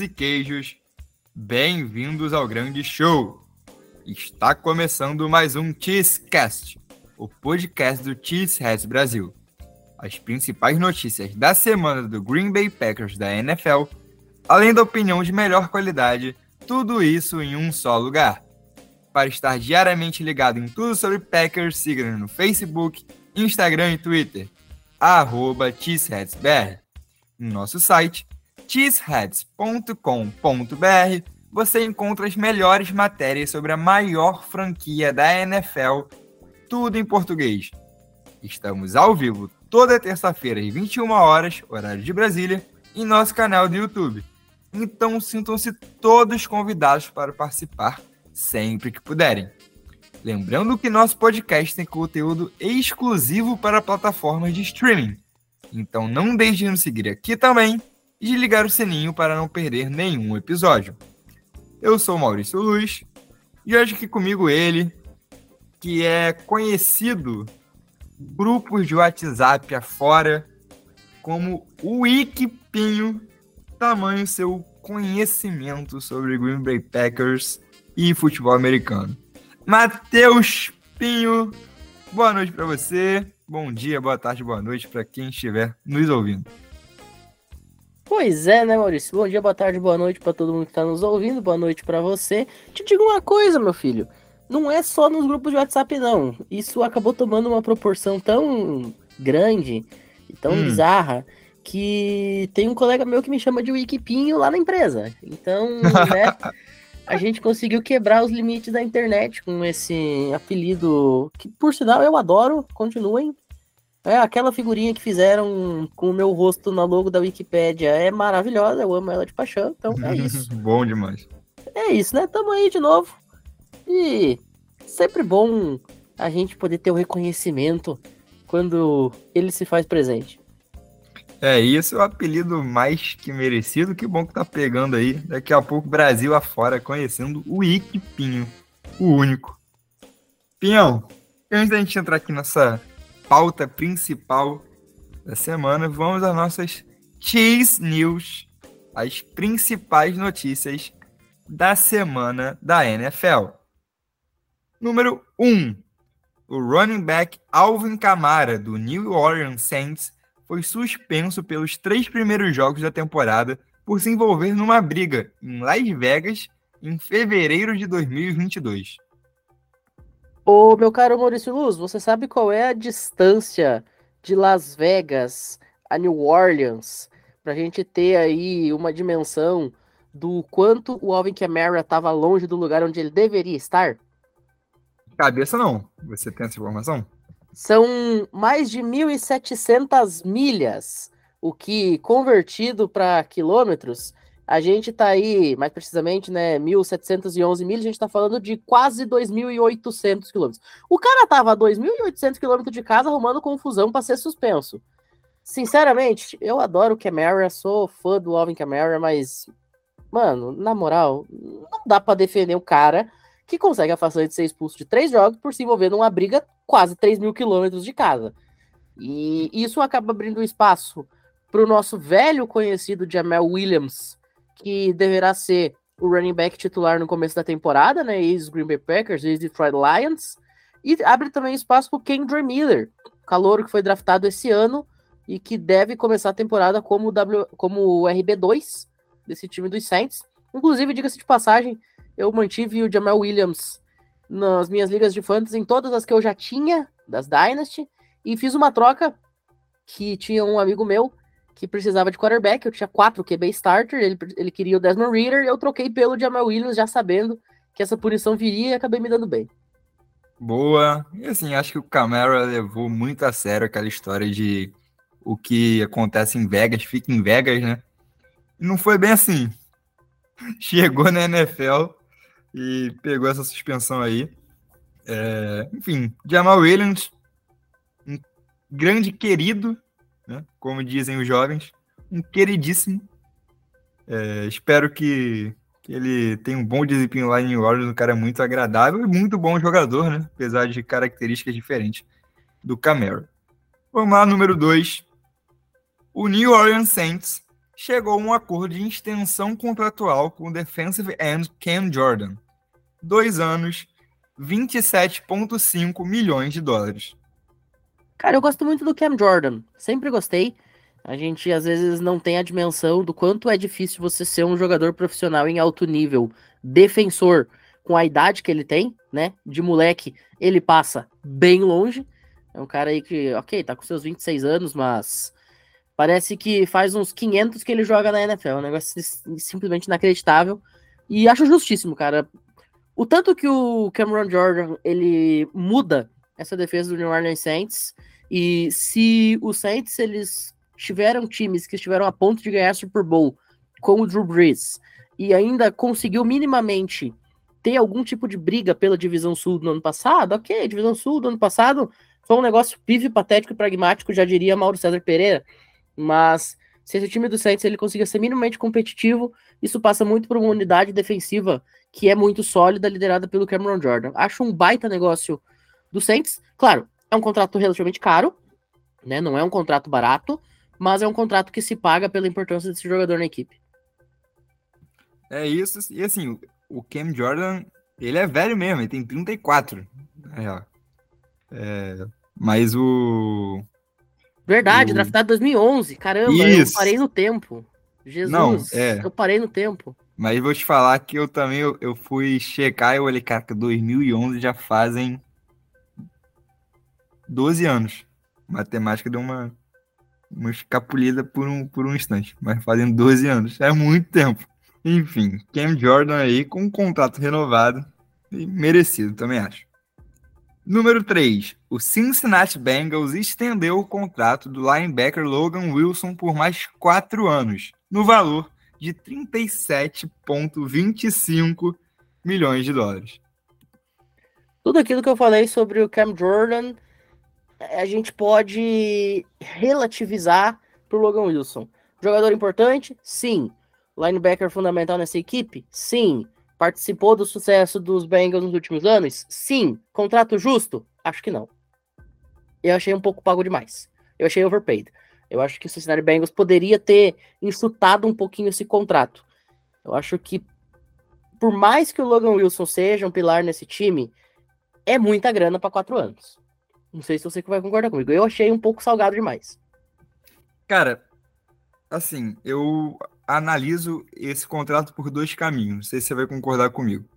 E queijos, bem-vindos ao grande show. Está começando mais um Cheesecast, o podcast do Cheeseheads Brasil. As principais notícias da semana do Green Bay Packers da NFL, além da opinião de melhor qualidade, tudo isso em um só lugar. Para estar diariamente ligado em tudo sobre Packers, siga-nos no Facebook, Instagram e Twitter, arroba CheeseheadsBR. No nosso site, cheeseheads.com.br, você encontra as melhores matérias sobre a maior franquia da NFL, tudo em português. Estamos ao vivo toda terça-feira às 21 horas, horário de Brasília, em nosso canal do YouTube. Então sintam-se todos convidados para participar sempre que puderem. Lembrando que nosso podcast tem conteúdo exclusivo para plataformas de streaming. Então não deixe de nos seguir aqui também e de ligar o sininho para não perder nenhum episódio. Eu sou Maurício Luz e hoje aqui comigo ele, que é conhecido grupos de WhatsApp afora como o Wikipinho, tamanho seu conhecimento sobre Green Bay Packers e futebol americano. Matheus Pinho, boa noite para você. Bom dia, boa tarde, boa noite para quem estiver nos ouvindo. Pois é, né, Maurício? Bom dia, boa tarde, boa noite para todo mundo que está nos ouvindo. Boa noite para você. Te digo uma coisa, meu filho. Não é só nos grupos de WhatsApp, não. Isso acabou tomando uma proporção tão grande e tão hum. bizarra que tem um colega meu que me chama de Wikipinho lá na empresa. Então, né, a gente conseguiu quebrar os limites da internet com esse apelido que, por sinal, eu adoro. Continuem. É, aquela figurinha que fizeram com o meu rosto na logo da Wikipédia é maravilhosa, eu amo ela de paixão, então é isso. bom demais. É isso, né? Tamo aí de novo. E sempre bom a gente poder ter o reconhecimento quando ele se faz presente. É, isso é o apelido mais que merecido. Que bom que tá pegando aí. Daqui a pouco, Brasil afora, conhecendo o Ikipinho, o único. Pinhão, antes da gente entrar aqui nessa pauta principal da semana, vamos às nossas Cheese News, as principais notícias da semana da NFL. Número 1. Um, o running back Alvin Kamara, do New Orleans Saints, foi suspenso pelos três primeiros jogos da temporada por se envolver numa briga em Las Vegas em fevereiro de 2022. Ô, meu caro Maurício Luz, você sabe qual é a distância de Las Vegas a New Orleans? Pra gente ter aí uma dimensão do quanto o Alvin Kamara estava longe do lugar onde ele deveria estar? Cabeça não. Você tem essa informação? São mais de 1.700 milhas, o que convertido para quilômetros a gente está aí, mais precisamente, né, 1.711 milhas, a gente está falando de quase 2.800 quilômetros. O cara tava a 2.800 quilômetros de casa arrumando confusão para ser suspenso. Sinceramente, eu adoro o Camara, sou fã do Alvin Camara, mas, mano, na moral, não dá para defender o cara que consegue a façanha de ser expulso de três jogos por se envolver numa briga quase 3 mil quilômetros de casa. E isso acaba abrindo espaço para o nosso velho conhecido Jamel Williams, que deverá ser o running back titular no começo da temporada, né? Ex-Green Bay Packers, ex-Detroit Lions. E abre também espaço para o Kendra Miller, calouro que foi draftado esse ano e que deve começar a temporada como, w, como o RB2 desse time dos Saints. Inclusive, diga-se de passagem, eu mantive o Jamal Williams nas minhas ligas de fantasy, em todas as que eu já tinha, das Dynasty, e fiz uma troca que tinha um amigo meu que precisava de quarterback, eu tinha quatro QB starter, ele, ele queria o Desmond Reader, e eu troquei pelo Jamal Williams, já sabendo que essa punição viria e acabei me dando bem. Boa. E assim, acho que o Camara levou muito a sério aquela história de o que acontece em Vegas, fica em Vegas, né? E não foi bem assim. Chegou na NFL e pegou essa suspensão aí. É, enfim, Jamal Williams, um grande querido né? como dizem os jovens, um queridíssimo. É, espero que, que, ele tenha um bom desempenho lá em New Orleans, um cara muito agradável e muito bom jogador, né? apesar de características diferentes do Camaro. Vamos lá, número 2. O New Orleans Saints chegou a um acordo de extensão contratual com o defensive end Cam Jordan. Dois anos, 27,5 milhões de dólares. Cara, eu gosto muito do Cam Jordan. Sempre gostei. A gente às vezes não tem a dimensão do quanto é difícil você ser um jogador profissional em alto nível, defensor, com a idade que ele tem, né? De moleque, ele passa bem longe. É um cara aí que, ok, tá com seus 26 anos, mas parece que faz uns 500 que ele joga na NFL. É um negócio simplesmente inacreditável. E acho justíssimo, cara. O tanto que o Cameron Jordan ele muda essa defesa do New Orleans Saints. E se os Saints eles tiveram times que estiveram a ponto de ganhar Super Bowl com o Drew Brees e ainda conseguiu minimamente ter algum tipo de briga pela divisão sul do ano passado, ok, divisão sul do ano passado foi um negócio pive, patético e pragmático, já diria Mauro César Pereira, mas se esse time do Saints ele consiga ser minimamente competitivo, isso passa muito por uma unidade defensiva que é muito sólida, liderada pelo Cameron Jordan. Acho um baita negócio do Saints. Claro, é um contrato relativamente caro, né? Não é um contrato barato, mas é um contrato que se paga pela importância desse jogador na equipe. É isso, e assim, o Cam Jordan, ele é velho mesmo, ele tem 34, na real. É, mas o. Verdade, o... draftado 2011. Caramba, Isso. eu parei no tempo. Jesus, Não, é. eu parei no tempo. Mas vou te falar que eu também eu, eu fui checar e eu olhei, cara, que 2011 já fazem 12 anos. Matemática deu uma, uma escapulida por um, por um instante, mas fazem 12 anos. É muito tempo. Enfim, Cam Jordan aí com um contrato renovado e merecido, também acho. Número 3. O Cincinnati Bengals estendeu o contrato do linebacker Logan Wilson por mais quatro anos, no valor de 37,25 milhões de dólares. Tudo aquilo que eu falei sobre o Cam Jordan, a gente pode relativizar para o Logan Wilson. Jogador importante? Sim. Linebacker fundamental nessa equipe? Sim. Participou do sucesso dos Bengals nos últimos anos? Sim. Contrato justo? Acho que não. Eu achei um pouco pago demais. Eu achei overpaid. Eu acho que o Cincinnati Bengals poderia ter insultado um pouquinho esse contrato. Eu acho que, por mais que o Logan Wilson seja um pilar nesse time, é muita grana para quatro anos. Não sei se você vai concordar comigo. Eu achei um pouco salgado demais. Cara, assim, eu analiso esse contrato por dois caminhos. Não sei se você vai concordar comigo.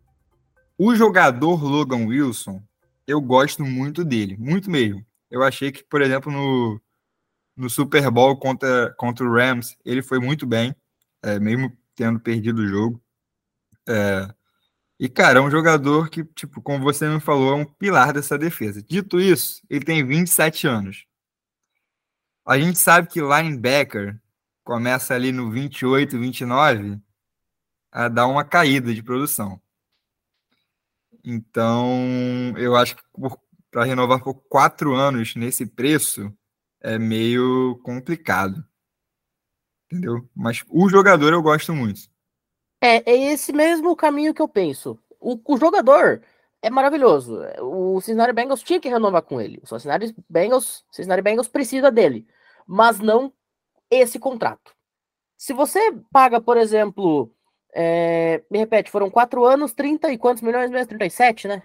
O jogador Logan Wilson, eu gosto muito dele, muito mesmo. Eu achei que, por exemplo, no, no Super Bowl contra, contra o Rams, ele foi muito bem, é, mesmo tendo perdido o jogo. É, e, cara, é um jogador que, tipo, como você me falou, é um pilar dessa defesa. Dito isso, ele tem 27 anos. A gente sabe que linebacker começa ali no 28, 29 a dar uma caída de produção. Então, eu acho que para renovar por quatro anos nesse preço é meio complicado. Entendeu? Mas o jogador eu gosto muito. É, é esse mesmo caminho que eu penso. O, o jogador é maravilhoso. O Cincinnati Bengals tinha que renovar com ele. O Cincinnati Bengals, Cincinnati Bengals precisa dele, mas não esse contrato. Se você paga, por exemplo, é, me repete, foram quatro anos, 30 e quantos milhões mesmo? 37, né?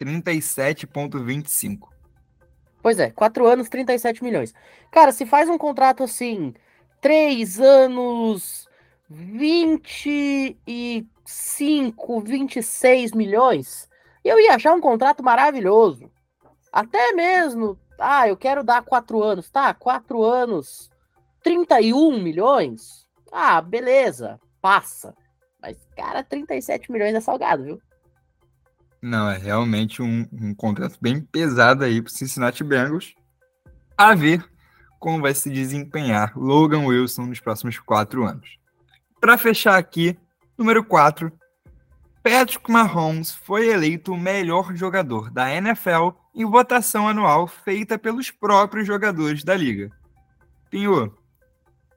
37,25. Pois é, quatro anos, 37 milhões. Cara, se faz um contrato assim, três anos, 25, 26 milhões, eu ia achar um contrato maravilhoso. Até mesmo, ah, eu quero dar quatro anos, tá? Quatro anos, 31 milhões? Ah, beleza, passa. Mas, cara, 37 milhões é salgado, viu? Não, é realmente um, um contrato bem pesado aí para o Cincinnati Bengals. A ver como vai se desempenhar Logan Wilson nos próximos quatro anos. Para fechar aqui, número 4, Patrick Mahomes foi eleito o melhor jogador da NFL em votação anual feita pelos próprios jogadores da liga. Pinho,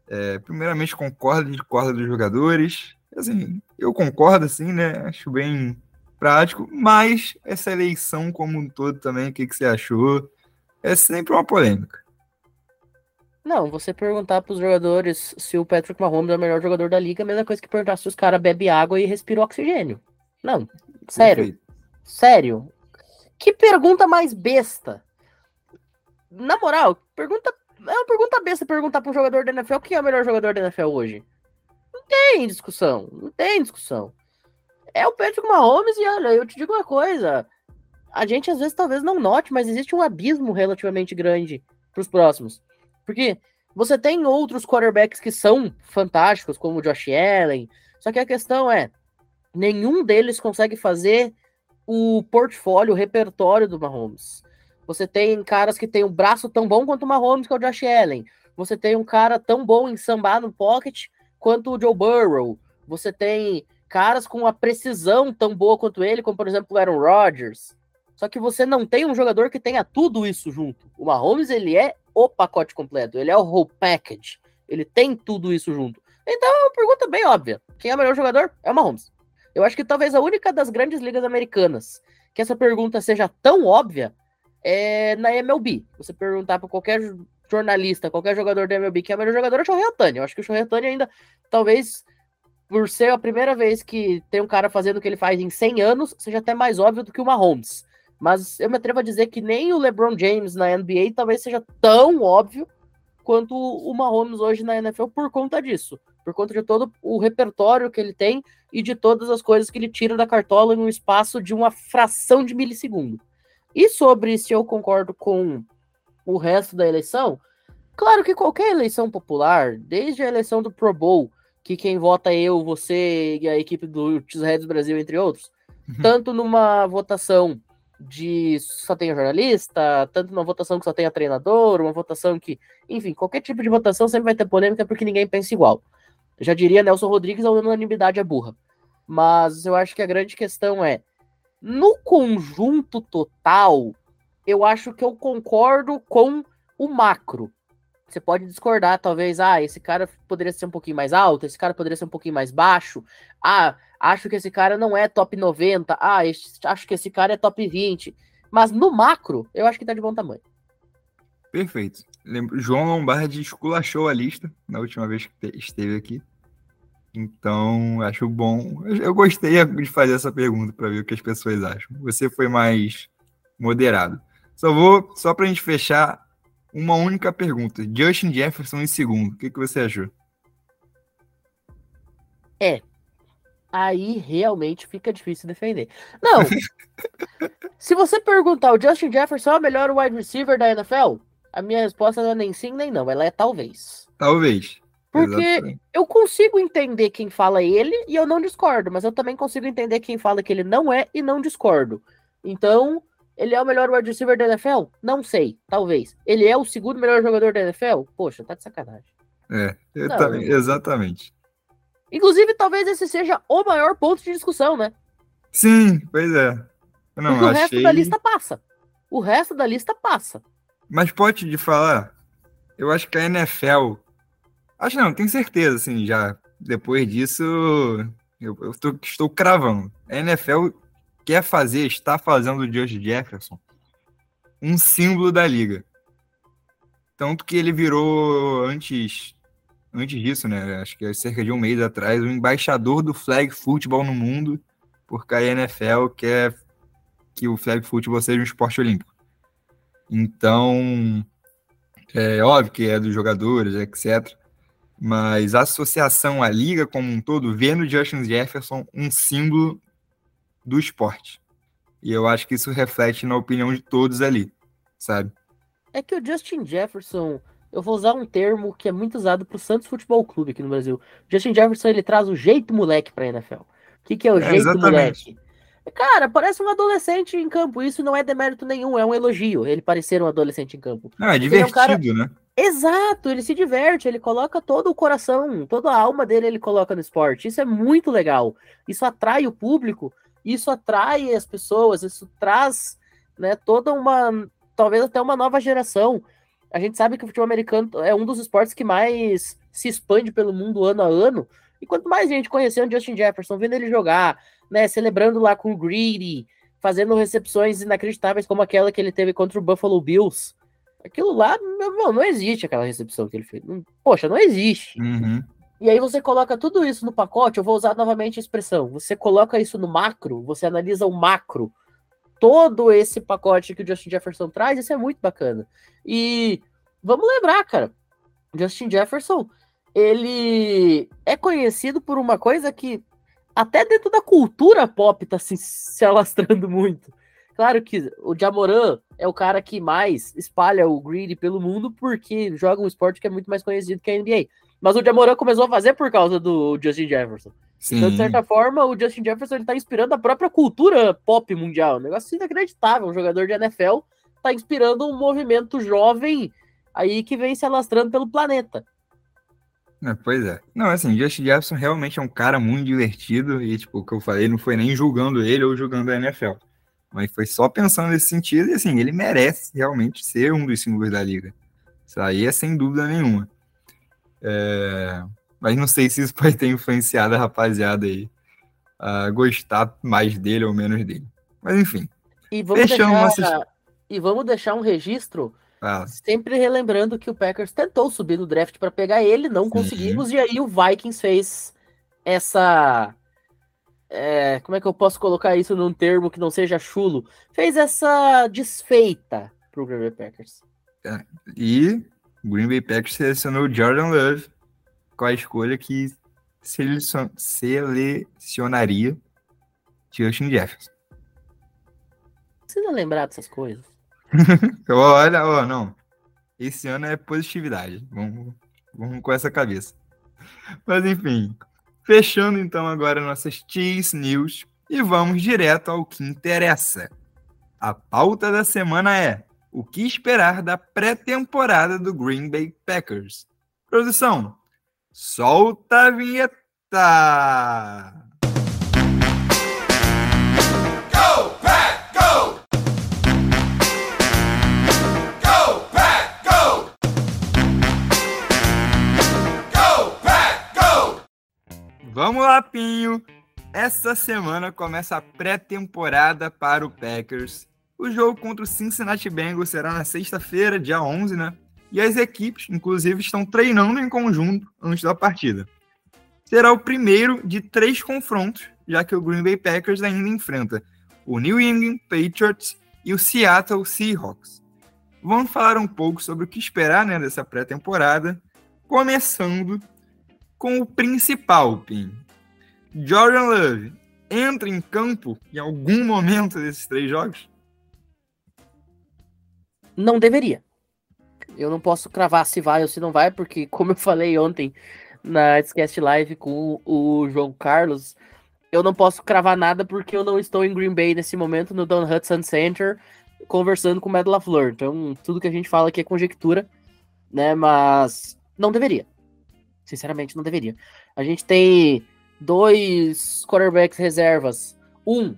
é, primeiramente, concordo, discordo dos jogadores. Assim, eu concordo, assim, né? Acho bem prático, mas essa eleição como um todo também, o que, que você achou? É sempre uma polêmica. Não, você perguntar pros jogadores se o Patrick Mahomes é o melhor jogador da liga, é a mesma coisa que perguntar se os caras bebem água e respiram oxigênio. Não, sério. Perfeito. Sério. Que pergunta mais besta. Na moral, pergunta. É uma pergunta besta perguntar para um jogador da NFL quem é o melhor jogador da NFL hoje. Não tem discussão. Não tem discussão. É o Patrick Mahomes e olha, eu te digo uma coisa. A gente às vezes talvez não note, mas existe um abismo relativamente grande para os próximos. Porque você tem outros quarterbacks que são fantásticos, como o Josh Allen, só que a questão é, nenhum deles consegue fazer o portfólio, o repertório do Mahomes. Você tem caras que têm um braço tão bom quanto o Mahomes, que é o Josh Allen. Você tem um cara tão bom em sambar no pocket quanto o Joe Burrow. Você tem caras com a precisão tão boa quanto ele, como por exemplo o Aaron Rodgers. Só que você não tem um jogador que tenha tudo isso junto. O Mahomes, ele é o pacote completo, ele é o whole package. Ele tem tudo isso junto. Então é uma pergunta bem óbvia. Quem é o melhor jogador? É o Mahomes. Eu acho que talvez a única das grandes ligas americanas que essa pergunta seja tão óbvia é na MLB. Você perguntar para qualquer jornalista, qualquer jogador da MLB que é o melhor jogador, é o Shohei Otani. Eu acho que o Shohei Otani ainda, talvez, por ser a primeira vez que tem um cara fazendo o que ele faz em 100 anos, seja até mais óbvio do que o Mahomes. Mas eu me atrevo a dizer que nem o LeBron James na NBA talvez seja tão óbvio quanto o Mahomes hoje na NFL por conta disso. Por conta de todo o repertório que ele tem e de todas as coisas que ele tira da cartola em um espaço de uma fração de milissegundo. E sobre se eu concordo com o resto da eleição, claro que qualquer eleição popular, desde a eleição do Pro Bowl, que quem vota é eu, você e a equipe do Reds Brasil, entre outros, uhum. tanto numa votação de só tenha jornalista, tanto numa votação que só tenha treinador, uma votação que, enfim, qualquer tipo de votação sempre vai ter polêmica porque ninguém pensa igual. já diria Nelson Rodrigues, a unanimidade é burra. Mas eu acho que a grande questão é, no conjunto total, eu acho que eu concordo com o macro. Você pode discordar, talvez, ah, esse cara poderia ser um pouquinho mais alto, esse cara poderia ser um pouquinho mais baixo. Ah, acho que esse cara não é top 90. Ah, esse, acho que esse cara é top 20. Mas no macro, eu acho que tá de bom tamanho. Perfeito. Lembro, João Lombardi esculachou a lista na última vez que esteve aqui. Então, acho bom. Eu gostei de fazer essa pergunta para ver o que as pessoas acham. Você foi mais moderado. Só vou, só para a gente fechar, uma única pergunta. Justin Jefferson em segundo. O que, que você achou? É. Aí realmente fica difícil defender. Não. se você perguntar o Justin Jefferson é o melhor wide receiver da NFL, a minha resposta não é nem sim nem não. Ela é talvez. Talvez. Porque Exatamente. eu consigo entender quem fala ele e eu não discordo, mas eu também consigo entender quem fala que ele não é e não discordo. Então, ele é o melhor wide receiver da NFL? Não sei, talvez. Ele é o segundo melhor jogador da NFL? Poxa, tá de sacanagem. É, não, também, exatamente. Inclusive, talvez esse seja o maior ponto de discussão, né? Sim, pois é. não, Porque achei... o resto da lista passa. O resto da lista passa. Mas pode te falar, eu acho que a NFL Acho não, tenho certeza, assim, já. Depois disso, eu, eu tô, estou cravando. A NFL quer fazer, está fazendo o Josh Jefferson um símbolo da liga. Tanto que ele virou antes, antes disso, né? Acho que é cerca de um mês atrás, o embaixador do flag football no mundo, porque a NFL quer que o flag football seja um esporte olímpico. Então, é óbvio que é dos jogadores, etc mas a associação, a liga como um todo, vê no Justin Jefferson um símbolo do esporte. E eu acho que isso reflete na opinião de todos ali, sabe? É que o Justin Jefferson, eu vou usar um termo que é muito usado pro Santos Futebol Clube aqui no Brasil. Justin Jefferson, ele traz o jeito moleque pra NFL. O que, que é o é, jeito exatamente. moleque? Cara, parece um adolescente em campo. Isso não é demérito nenhum, é um elogio. Ele parecer um adolescente em campo. Não, é divertido, é um cara... né? Exato, ele se diverte, ele coloca todo o coração, toda a alma dele ele coloca no esporte. Isso é muito legal. Isso atrai o público, isso atrai as pessoas, isso traz, né, toda uma, talvez até uma nova geração. A gente sabe que o futebol americano é um dos esportes que mais se expande pelo mundo ano a ano. E quanto mais gente conhecendo Justin Jefferson, vendo ele jogar, né, celebrando lá com o Greedy, fazendo recepções inacreditáveis como aquela que ele teve contra o Buffalo Bills, Aquilo lá, meu irmão, não existe aquela recepção que ele fez. Poxa, não existe. Uhum. E aí você coloca tudo isso no pacote, eu vou usar novamente a expressão. Você coloca isso no macro, você analisa o macro. Todo esse pacote que o Justin Jefferson traz, isso é muito bacana. E vamos lembrar, cara, Justin Jefferson, ele é conhecido por uma coisa que até dentro da cultura pop tá se, alastrando muito. Claro que o Jamoran é o cara que mais espalha o greedy pelo mundo porque joga um esporte que é muito mais conhecido que a NBA. Mas o Jamoran começou a fazer por causa do Justin Jefferson. Sim. Então, de certa forma, o Justin Jefferson ele tá inspirando a própria cultura pop mundial. Um negócio inacreditável. Um jogador de NFL tá inspirando um movimento jovem aí que vem se alastrando pelo planeta. É, pois é. Não, assim, Justin Jefferson realmente é um cara muito divertido e, tipo, o que eu falei não foi nem julgando ele ou julgando a NFL. Mas foi só pensando nesse sentido, e assim, ele merece realmente ser um dos símbolos da liga. Isso aí é sem dúvida nenhuma. É... Mas não sei se isso pode ter influenciado a rapaziada aí a gostar mais dele ou menos dele. Mas enfim. E vamos, deixar, e vamos deixar um registro ah. sempre relembrando que o Packers tentou subir no draft para pegar ele, não Sim. conseguimos, e aí o Vikings fez essa é, como é que eu posso colocar isso num termo que não seja chulo? Fez essa desfeita pro Green Bay Packers. É, e o Green Bay Packers selecionou Jordan Love com a escolha que selecionaria Justin Jefferson. Precisa lembrar dessas coisas. Olha, ó, não. Esse ano é positividade. Vamos, vamos com essa cabeça. Mas enfim, Fechando então agora nossas Cheese News e vamos direto ao que interessa. A pauta da semana é o que esperar da pré-temporada do Green Bay Packers. Produção, solta a vinheta! Vamos lá, Pinho! Essa semana começa a pré-temporada para o Packers. O jogo contra o Cincinnati Bengals será na sexta-feira, dia 11, né? E as equipes, inclusive, estão treinando em conjunto antes da partida. Será o primeiro de três confrontos, já que o Green Bay Packers ainda enfrenta o New England Patriots e o Seattle Seahawks. Vamos falar um pouco sobre o que esperar né, dessa pré-temporada, começando com o principal, Pim. Jordan Love entra em campo em algum momento desses três jogos? Não deveria. Eu não posso cravar se vai ou se não vai, porque, como eu falei ontem na Discast Live com o João Carlos, eu não posso cravar nada porque eu não estou em Green Bay nesse momento, no Don Hudson Center, conversando com o Matt LaFleur. Então, tudo que a gente fala aqui é conjectura, né? Mas não deveria. Sinceramente, não deveria. A gente tem dois quarterbacks reservas. Um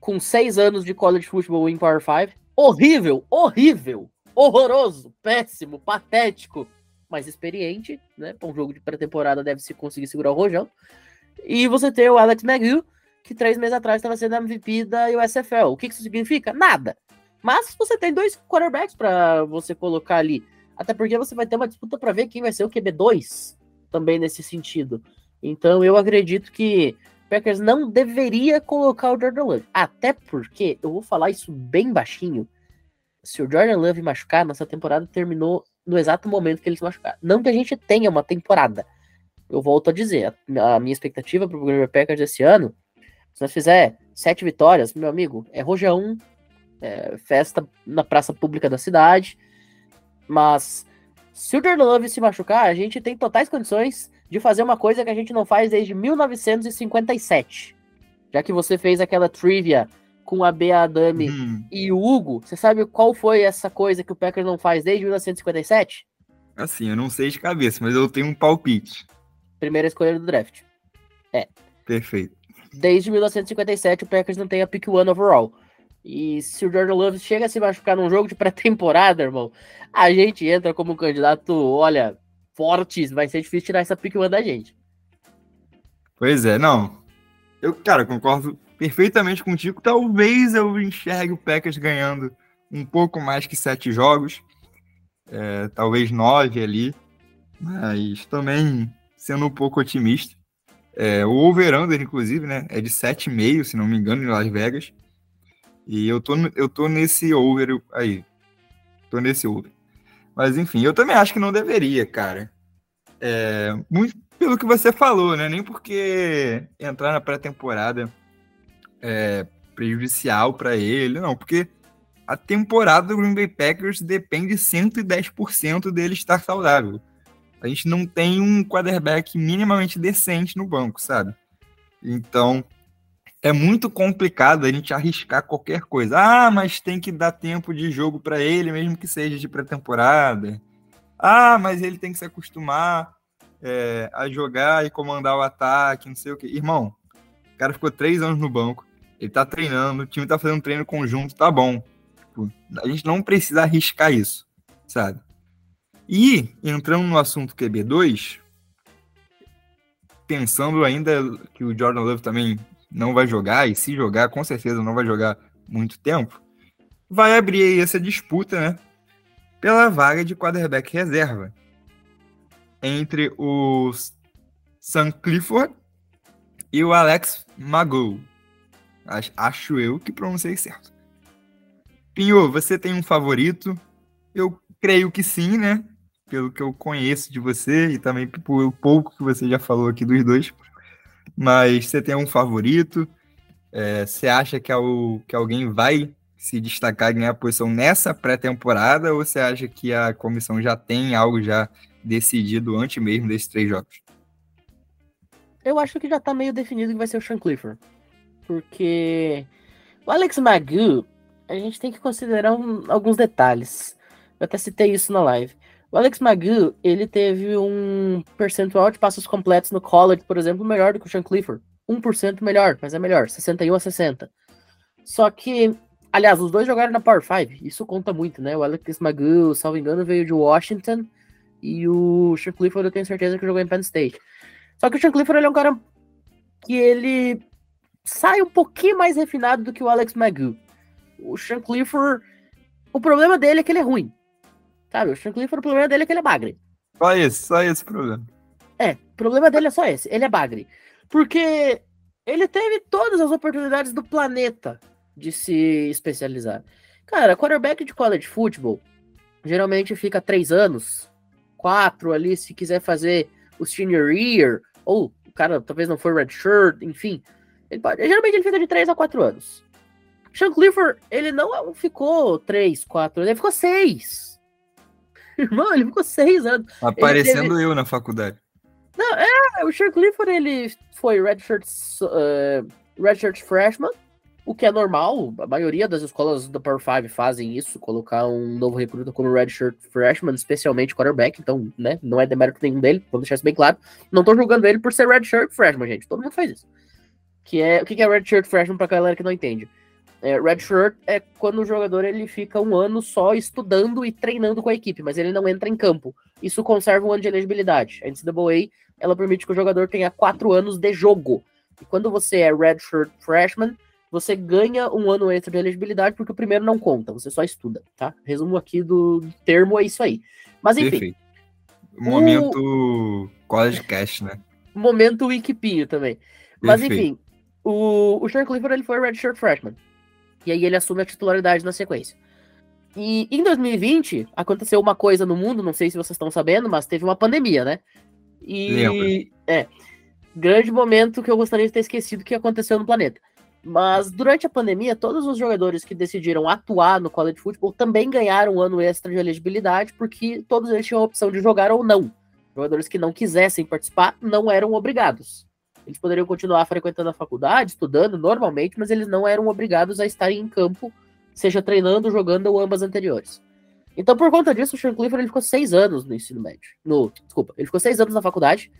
com seis anos de college football em Power 5. Horrível, horrível, horroroso, péssimo, patético, mas experiente, né? Para um jogo de pré-temporada deve se conseguir segurar o rojão. E você tem o Alex McGill, que três meses atrás estava sendo MVP da USFL. O que isso significa? Nada. Mas você tem dois quarterbacks para você colocar ali. Até porque você vai ter uma disputa para ver quem vai ser o QB2 também nesse sentido. Então eu acredito que Packers não deveria colocar o Jordan Love. Até porque, eu vou falar isso bem baixinho, se o Jordan Love machucar, nossa temporada terminou no exato momento que ele se machucar. Não que a gente tenha uma temporada. Eu volto a dizer, a, minha expectativa para o Green Bay Packers esse ano, se nós fizer sete vitórias, meu amigo, é rojão, é festa na praça pública da cidade, mas se o Jordan Love se machucar, a gente tem totais condições de fazer uma coisa que a gente não faz desde 1957. Já que você fez aquela trivia com a Bea Adami hum. e o Hugo, você sabe qual foi essa coisa que o Packers não faz desde 1957? Assim, eu não sei de cabeça, mas eu tenho um palpite. Primeira escolha do draft. É. Perfeito. Desde 1957 o Packers não tem a pick one overall. E se o Jordan Love chega a se machucar num jogo de pré-temporada, irmão, a gente entra como candidato, olha, forte, vai ser difícil tirar essa pick one da gente. Pois é, não. Eu, cara, concordo perfeitamente contigo. Talvez eu enxergue o Packers ganhando um pouco mais que sete jogos. é, talvez 9 ali, mas também sendo um pouco otimista. É, o over-under, inclusive, né, é de 7,5, se não me engano, em Las Vegas. E eu tô, eu tô nesse over aí. Tô nesse over. Mas enfim, eu também acho que não deveria, cara. É, muito pelo que você falou, né? Nem porque entrar na pré-temporada é prejudicial para ele, não, porque a temporada do Green Bay Packers depende 110% dele estar saudável. A gente não tem um quarterback minimamente decente no banco, sabe? Então, é muito complicado a gente arriscar qualquer coisa. Ah, mas tem que dar tempo de jogo para ele, mesmo que seja de pré-temporada. Ah, mas ele tem que se acostumar é, a jogar e comandar o ataque, não sei o que. Irmão, o cara ficou três anos no banco, ele tá treinando, o time tá fazendo um treino conjunto, tá bom. Tipo, a gente não precisa arriscar isso, sabe? E, entrando no assunto QB2, pensando ainda que o Jordan Love também não vai jogar, e se jogar, com certeza não vai jogar muito tempo, vai abrir aí essa disputa, né? Pela vaga de quarterback reserva entre o Sam Clifford e o Alex Magoo. Acho eu que pronunciei certo. Pinho, você tem um favorito? Eu creio que sim, né? pelo que eu conheço de você e também por pouco que você já falou aqui dos dois. Mas você tem um favorito? É, você acha que, é o, que alguém vai se destacar e ganhar posição nessa pré-temporada ou você acha que a comissão já tem algo já decidido antes mesmo desses três jogos? Eu acho que já tá meio definido que vai ser o Sean Clifford. Porque o Alex Magoo, a gente tem que considerar um, alguns detalhes. Eu até citei isso na live. O Alex Magoo, ele teve um percentual de passos completos no college, por exemplo, melhor do que o Sean Clifford. 1% melhor, mas é melhor, 61 a 60. Só que, aliás, os dois jogaram na Power 5, isso conta muito, né? O Alex Magoo, salvo engano, veio de Washington e o Sean Clifford eu tenho certeza que jogou em Penn State. Só que o Sean Clifford ele é um cara que ele sai um pouquinho mais refinado do que o Alex Magoo. O Sean Clifford, o problema dele é que ele é ruim. Sabe? O Sean Clifford, o problema dele é que ele é bagre. Só esse, só esse problema. É, o problema dele é só esse. Ele é bagre. Porque ele teve todas as oportunidades do planeta de se especializar. Cara, quarterback de college football geralmente fica três anos, quatro ali, se quiser fazer o senior year, ou o cara talvez não for redshirt, enfim. Ele pode, geralmente ele fica de três a quatro anos. Sean Clifford, ele não ficou três, quatro, ele ficou seis. Irmão, ele ficou seis anos. Aparecendo teve... eu na faculdade. Não, é, o Sean Clifford, ele foi redshirt, uh, redshirt freshman, o que é normal, a maioria das escolas da Power 5 fazem isso, colocar um novo recruta como redshirt freshman, especialmente quarterback, então, né, não é demérito nenhum dele, vamos deixar isso bem claro. Não tô julgando ele por ser redshirt freshman, gente, todo mundo faz isso. Que é, o que é redshirt freshman pra galera que não entende? É, redshirt é quando o jogador ele fica um ano só estudando e treinando com a equipe, mas ele não entra em campo. Isso conserva um ano de elegibilidade. A NCAA ela permite que o jogador tenha quatro anos de jogo. E quando você é redshirt freshman, você ganha um ano extra de elegibilidade porque o primeiro não conta, você só estuda, tá? Resumo aqui do termo é isso aí. Mas enfim. Perfeito. Momento o... College Cash, né? Momento Wikipinho também. Mas Perfeito. enfim, o, o Sean Clifford ele foi redshirt freshman. E aí ele assume a titularidade na sequência. E em 2020 aconteceu uma coisa no mundo, não sei se vocês estão sabendo, mas teve uma pandemia, né? E Lembra. é grande momento que eu gostaria de ter esquecido que aconteceu no planeta. Mas durante a pandemia, todos os jogadores que decidiram atuar no college football também ganharam um ano extra de elegibilidade, porque todos eles tinham a opção de jogar ou não. Jogadores que não quisessem participar não eram obrigados. Eles poderiam continuar frequentando a faculdade, estudando normalmente, mas eles não eram obrigados a estarem em campo, seja treinando, jogando ou ambas anteriores. Então, por conta disso, o Sean Clifford ele ficou seis anos no ensino médio. No, desculpa, ele ficou seis anos na faculdade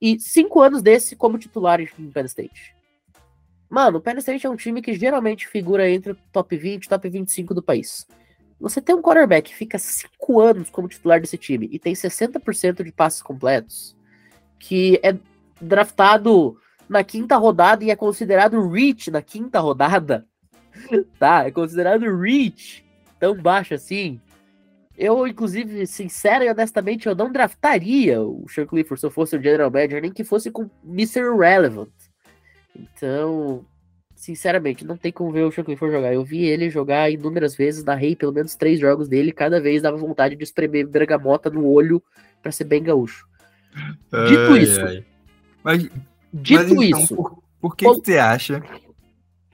e cinco anos desse como titular em Penn State. Mano, o Penn State é um time que geralmente figura entre o top 20 e top 25 do país. Você tem um quarterback que fica cinco anos como titular desse time e tem 60% de passes completos, que é draftado na quinta rodada e é considerado reach na quinta rodada, tá? É considerado reach tão baixo assim. Eu, inclusive, sincero e honestamente, eu não draftaria o Sean Clifford se eu fosse o General Manager, nem que fosse com Mr. Relevant. Então, sinceramente, não tem como ver o Sean Clifford jogar. Eu vi ele jogar inúmeras vezes, narrei pelo menos três jogos dele, cada vez dava vontade de espremer bergamota no olho para ser bem gaúcho. Dito ai, isso, ai. Mas, dito mas, então, isso, por, por que, que você acha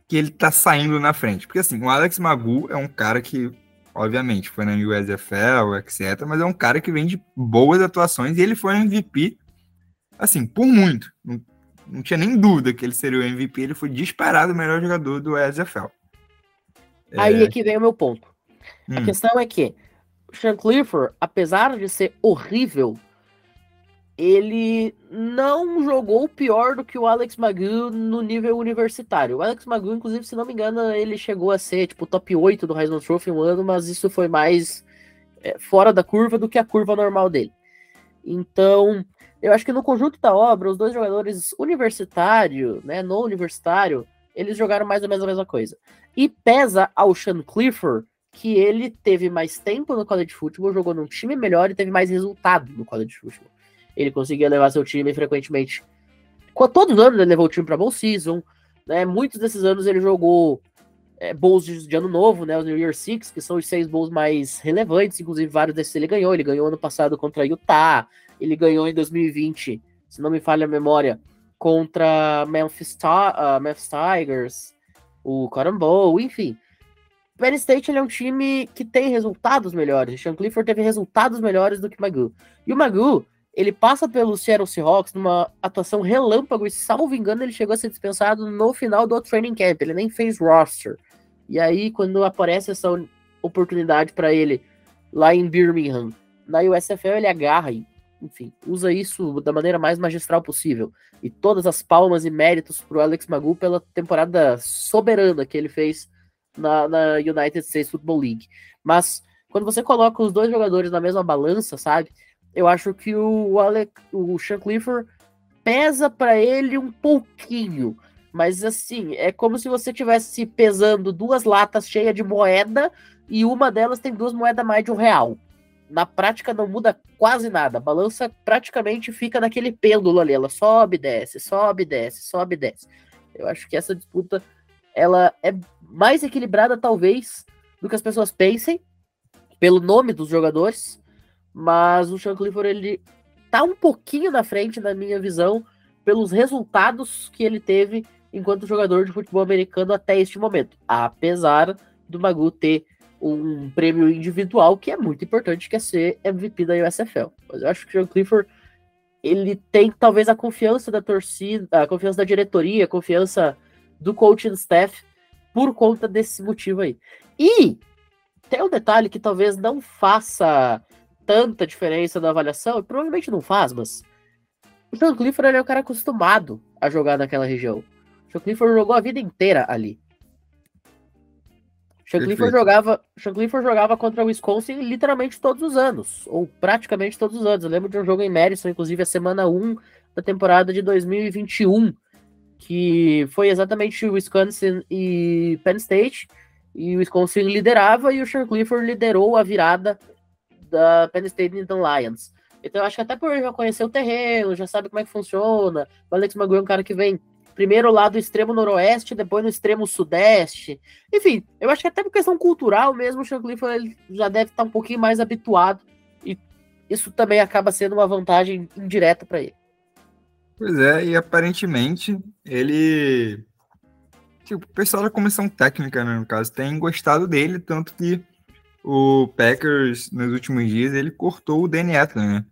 que ele tá saindo na frente? Porque assim, o Alex Magu é um cara que obviamente, foi na USFL, etc. Mas é um cara que vem de boas atuações e ele foi MVP, assim, por muito. Não, não tinha nem dúvida que ele seria o MVP, ele foi disparado o melhor jogador do USFL. Aí é que vem o meu ponto. Hum. A questão é que o Sean Clifford, apesar de ser horrível ele não jogou pior do que o Alex Magu no nível universitário. O Alex Magu, inclusive, se não me engano, ele chegou a ser tipo top 8 do Heisman Trophy um ano, mas isso foi mais é, fora da curva do que a curva normal dele. Então, eu acho que no conjunto da obra, os dois jogadores universitário, né, no universitário, eles jogaram mais ou menos a mesma coisa. E pesa ao Sean Clifford que ele teve mais tempo no college football, jogou num time melhor e teve mais resultado no college football. Ele conseguia levar seu time frequentemente. Todos os anos ele levou o time para Bowl Season. Né? Muitos desses anos ele jogou é, bowls de, de, ano novo, né? Os New Year Six, que são os seis bowls mais relevantes. Inclusive, vários desses ele ganhou. Ele ganhou ano passado contra Utah. Ele ganhou em 2020, se não me falha a memória, contra Memphis, uh, Memphis Tigers, o Cotton Bowl, enfim. Penn State é um time que tem resultados melhores. Sean Clifford teve resultados melhores do que o Magoo. E o Magoo, ele passa pelo Seattle Seahawks numa atuação relâmpago e, salvo engano, ele chegou a ser dispensado no final do training camp. Ele nem fez roster. E aí, quando aparece essa oportunidade para ele lá em Birmingham, na USFL, ele agarra e, enfim, usa isso da maneira mais magistral possível. E todas as palmas e méritos para o Alex Magu pela temporada soberana que ele fez na, na United States Football League. Mas quando você coloca os dois jogadores na mesma balança, sabe? Eu acho que o, Alec, o Sean Clifford pesa para ele um pouquinho. Mas assim, é como se você tivesse pesando duas latas cheias de moeda e uma delas tem duas moedas mais de um real. Na prática não muda quase nada. A balança praticamente fica naquele pêndulo ali. Ela sobe, desce, sobe, desce, sobe, desce. Eu acho que essa disputa ela é mais equilibrada, talvez, do que as pessoas pensem, pelo nome dos jogadores. Mas o Sean Clifford, ele tá um pouquinho na frente, na minha visão, pelos resultados que ele teve enquanto jogador de futebol americano até este momento. Apesar do Magu ter um prêmio individual que é muito importante, que é ser MVP da USFL. Mas eu acho que o Sean Clifford ele tem talvez a confiança da torcida, a confiança da diretoria, a confiança do coaching staff por conta desse motivo aí. E tem um detalhe que talvez não faça tanta diferença na avaliação, provavelmente não faz, mas o Sean Clifford é um cara acostumado a jogar naquela região. O Sean Clifford jogou a vida inteira ali. O Sean Clifford jogava, Sean Clifford jogava contra o Wisconsin literalmente todos os anos, ou praticamente todos os anos. Eu lembro de um jogo em Madison, inclusive a semana 1 da temporada de 2021, que foi exatamente o Wisconsin e Penn State, e o Wisconsin liderava e o Sean Clifford liderou a virada da Penn State Indian Lions. Então, eu acho que até por já conhecer o terreno, já sabe como é que funciona. O Alex Magu é um cara que vem primeiro lá do extremo noroeste, depois no extremo sudeste. Enfim, eu acho que até por questão cultural mesmo, o Sean Clifford já deve estar um pouquinho mais habituado. E isso também acaba sendo uma vantagem indireta para ele. Pois é, e aparentemente ele. Tipo, o pessoal da comissão técnica, né, no caso, tem gostado dele, tanto que o Packers, nos últimos dias, ele cortou o Danny Etler, né?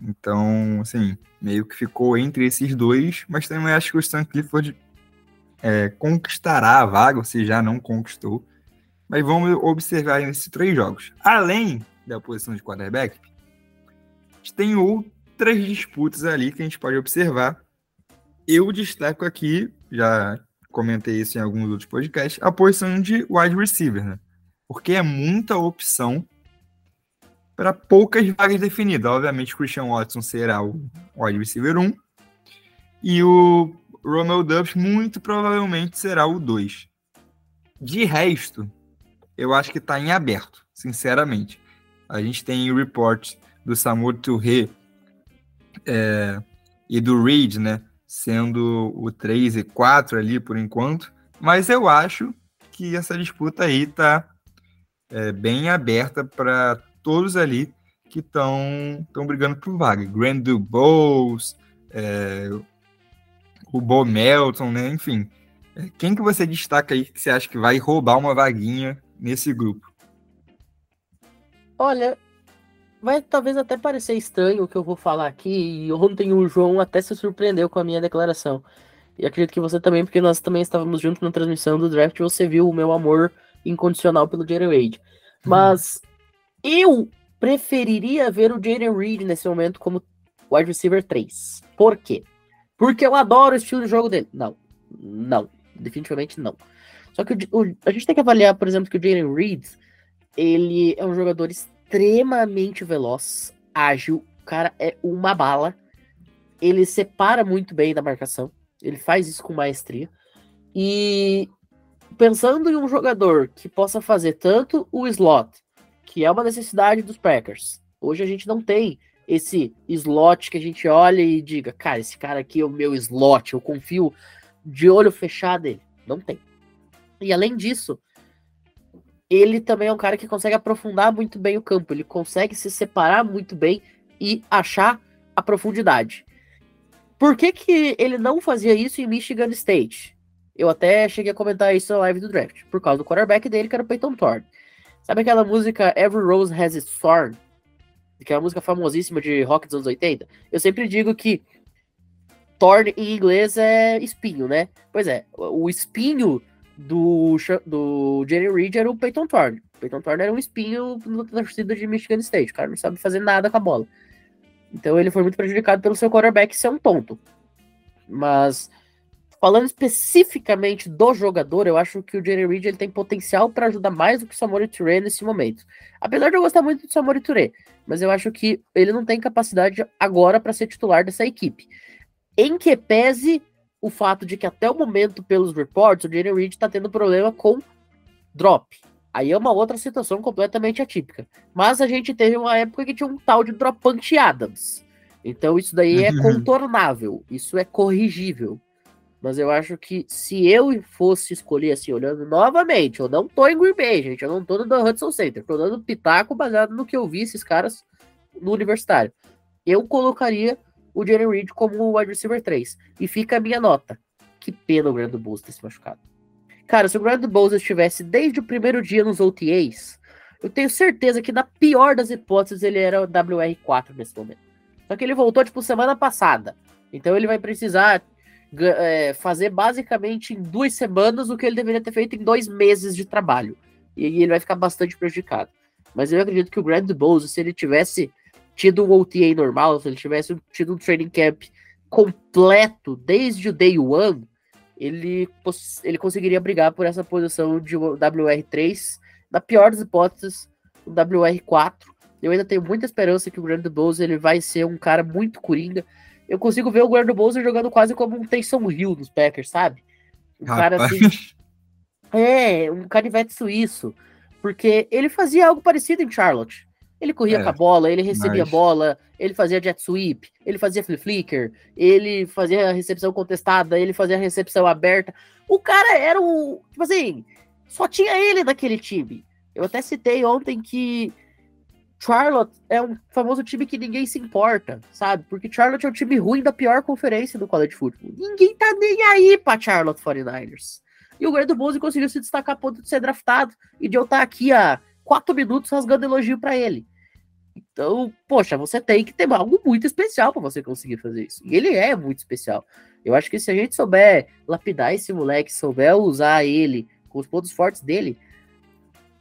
Então, assim, meio que ficou entre esses dois, mas também acho que o Stan Clifford é, conquistará a vaga, se já não conquistou. Mas vamos observar nesses três jogos. Além da posição de quarterback, tem outras disputas ali que a gente pode observar. Eu destaco aqui, já comentei isso em alguns outros podcasts, a posição de wide receiver, né? Porque é muita opção para poucas vagas definidas. Obviamente, Christian Watson será o wide receiver 1 e o Romeo Dubs muito provavelmente será o 2. De resto, eu acho que está em aberto, sinceramente. A gente tem o report do Samuel Touré é, e do Reed, né? Sendo o 3 e 4 ali por enquanto. Mas eu acho que essa disputa aí tá é, bem aberta para todos ali que estão brigando por vaga. Grand Bowls, é, o Bo Melton, né? Enfim. É, quem que você destaca aí que você acha que vai roubar uma vaguinha nesse grupo? Olha, vai talvez até parecer estranho o que eu vou falar aqui, e ontem o João até se surpreendeu com a minha declaração. E acredito que você também, porque nós também estávamos juntos na transmissão do draft, você viu o meu amor incondicional pelo Jaden Reed. Mas eu preferiria ver o Jaden Reed nesse momento como wide receiver 3. Por quê? Porque eu adoro o estilo de jogo dele. Não, não, definitivamente não. Só que o, o, a gente tem que avaliar, por exemplo, que o Jaden Reed, ele é um jogador extremamente veloz, ágil, o cara é uma bala. Ele separa muito bem da marcação. Ele faz isso com maestria. E pensando em um jogador que possa fazer tanto o slot, que é uma necessidade dos Packers. Hoje a gente não tem esse slot que a gente olha e diga, cara, esse cara aqui é o meu slot, eu confio de olho fechado nele. Não tem. E além disso, ele também é um cara que consegue aprofundar muito bem o campo, ele consegue se separar muito bem e achar a profundidade. Por que, que ele não fazia isso em Michigan State? Eu até cheguei a comentar isso na live do draft, por causa do quarterback dele, que era o Peyton Thorne. Sabe aquela música Every Rose Has Its Thorn? Que é uma música famosíssima de rock dos anos 80? Eu sempre digo que Thorn em inglês é espinho, né? Pois é, o espinho do, do Jerry Reed era o Peyton Thorne. O Peyton Thorne era um espinho na torcida de Michigan State. O cara não sabe fazer nada com a bola. Então ele foi muito prejudicado pelo seu quarterback ser um tonto. Mas falando especificamente do jogador, eu acho que o Jerry Reed ele tem potencial para ajudar mais do que o Samori Touré nesse momento. Apesar de eu gostar muito do Samori Touré, mas eu acho que ele não tem capacidade agora para ser titular dessa equipe. Em que pese o fato de que até o momento, pelos reports, o Jerry Reed está tendo problema com drop. Aí é uma outra situação completamente atípica. Mas a gente teve uma época que tinha um tal de Dropante Adams. Então isso daí é contornável, isso é corrigível. Mas eu acho que se eu fosse escolher assim, olhando novamente, eu não tô em Green Bay, gente, eu não tô no Hudson Center, tô dando pitaco baseado no que eu vi esses caras no universitário. Eu colocaria o Jerry Reed como o wide receiver 3. E fica a minha nota. Que pena o Grande Bulls ter se machucado. Cara, se o Grande Bulls estivesse desde o primeiro dia nos OTAs, eu tenho certeza que, na pior das hipóteses, ele era o WR4 nesse momento. Só que ele voltou, tipo, semana passada. Então ele vai precisar é, fazer basicamente em duas semanas o que ele deveria ter feito em dois meses de trabalho. E ele vai ficar bastante prejudicado. Mas eu acredito que o Grant Bowles, se ele tivesse tido um OTA normal, se ele tivesse tido um training camp completo desde o day one, ele, ele conseguiria brigar por essa posição de WR3. Na pior das hipóteses, o WR4. Eu ainda tenho muita esperança que o Grande Bowser ele vai ser um cara muito coringa. Eu consigo ver o Grande Bowser jogando quase como um Taysom Hill dos Packers, sabe? Um Rapaz. cara assim. É, um canivete suíço. Porque ele fazia algo parecido em Charlotte. Ele corria é, com a bola, ele recebia mas... bola, ele fazia jet sweep, ele fazia flip flicker, ele fazia a recepção contestada, ele fazia a recepção aberta. O cara era o. Tipo assim, só tinha ele naquele time. Eu até citei ontem que Charlotte é um famoso time que ninguém se importa, sabe? Porque Charlotte é um time ruim da pior conferência do college football. Ninguém tá nem aí pra Charlotte 49ers. E o Grande Bose conseguiu se destacar a ponto de ser draftado e de eu estar aqui há quatro minutos rasgando elogio para ele. Então, poxa, você tem que ter algo muito especial para você conseguir fazer isso. E ele é muito especial. Eu acho que se a gente souber lapidar esse moleque, souber usar ele com os pontos fortes dele,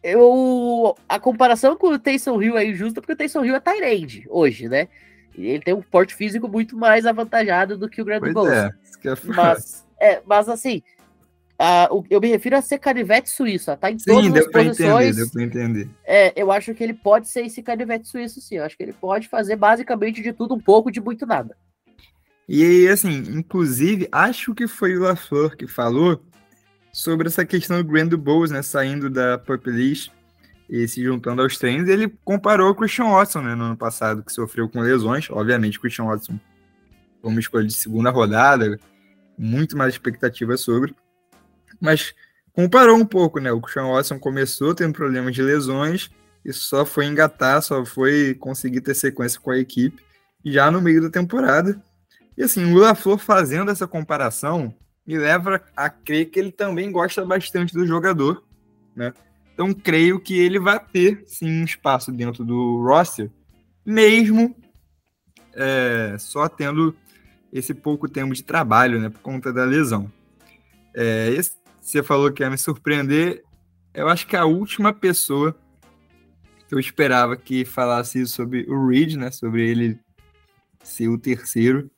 eu a comparação com o Taysom Hill é injusta porque o Taysom Hill é Tyrande hoje, né? Ele tem um porte físico muito mais avantajado do que o Grande Bolsa. É, mas, é, mas assim, Uh, eu me refiro a ser canivete suíço, tá? Em todas sim, as deu posições. Entender, deu pra entender. É, eu acho que ele pode ser esse canivete suíço, sim. Eu acho que ele pode fazer basicamente de tudo um pouco, de muito nada. E assim, inclusive, acho que foi o LaFleur que falou sobre essa questão do Grand Bowls, né? Saindo da Purple E se juntando aos treinos, ele comparou o Christian Watson né, no ano passado, que sofreu com lesões. Obviamente, o Christian Watson foi uma escolha de segunda rodada, muito mais expectativa sobre. Mas comparou um pouco, né? O Christian Watson começou tendo problemas de lesões e só foi engatar, só foi conseguir ter sequência com a equipe já no meio da temporada. E assim, o LaFleur fazendo essa comparação me leva a crer que ele também gosta bastante do jogador, né? Então creio que ele vai ter sim um espaço dentro do roster, mesmo é, só tendo esse pouco tempo de trabalho, né, por conta da lesão. É, esse, você falou que ia me surpreender. Eu acho que a última pessoa que eu esperava que falasse sobre o Reed, né, sobre ele ser o terceiro,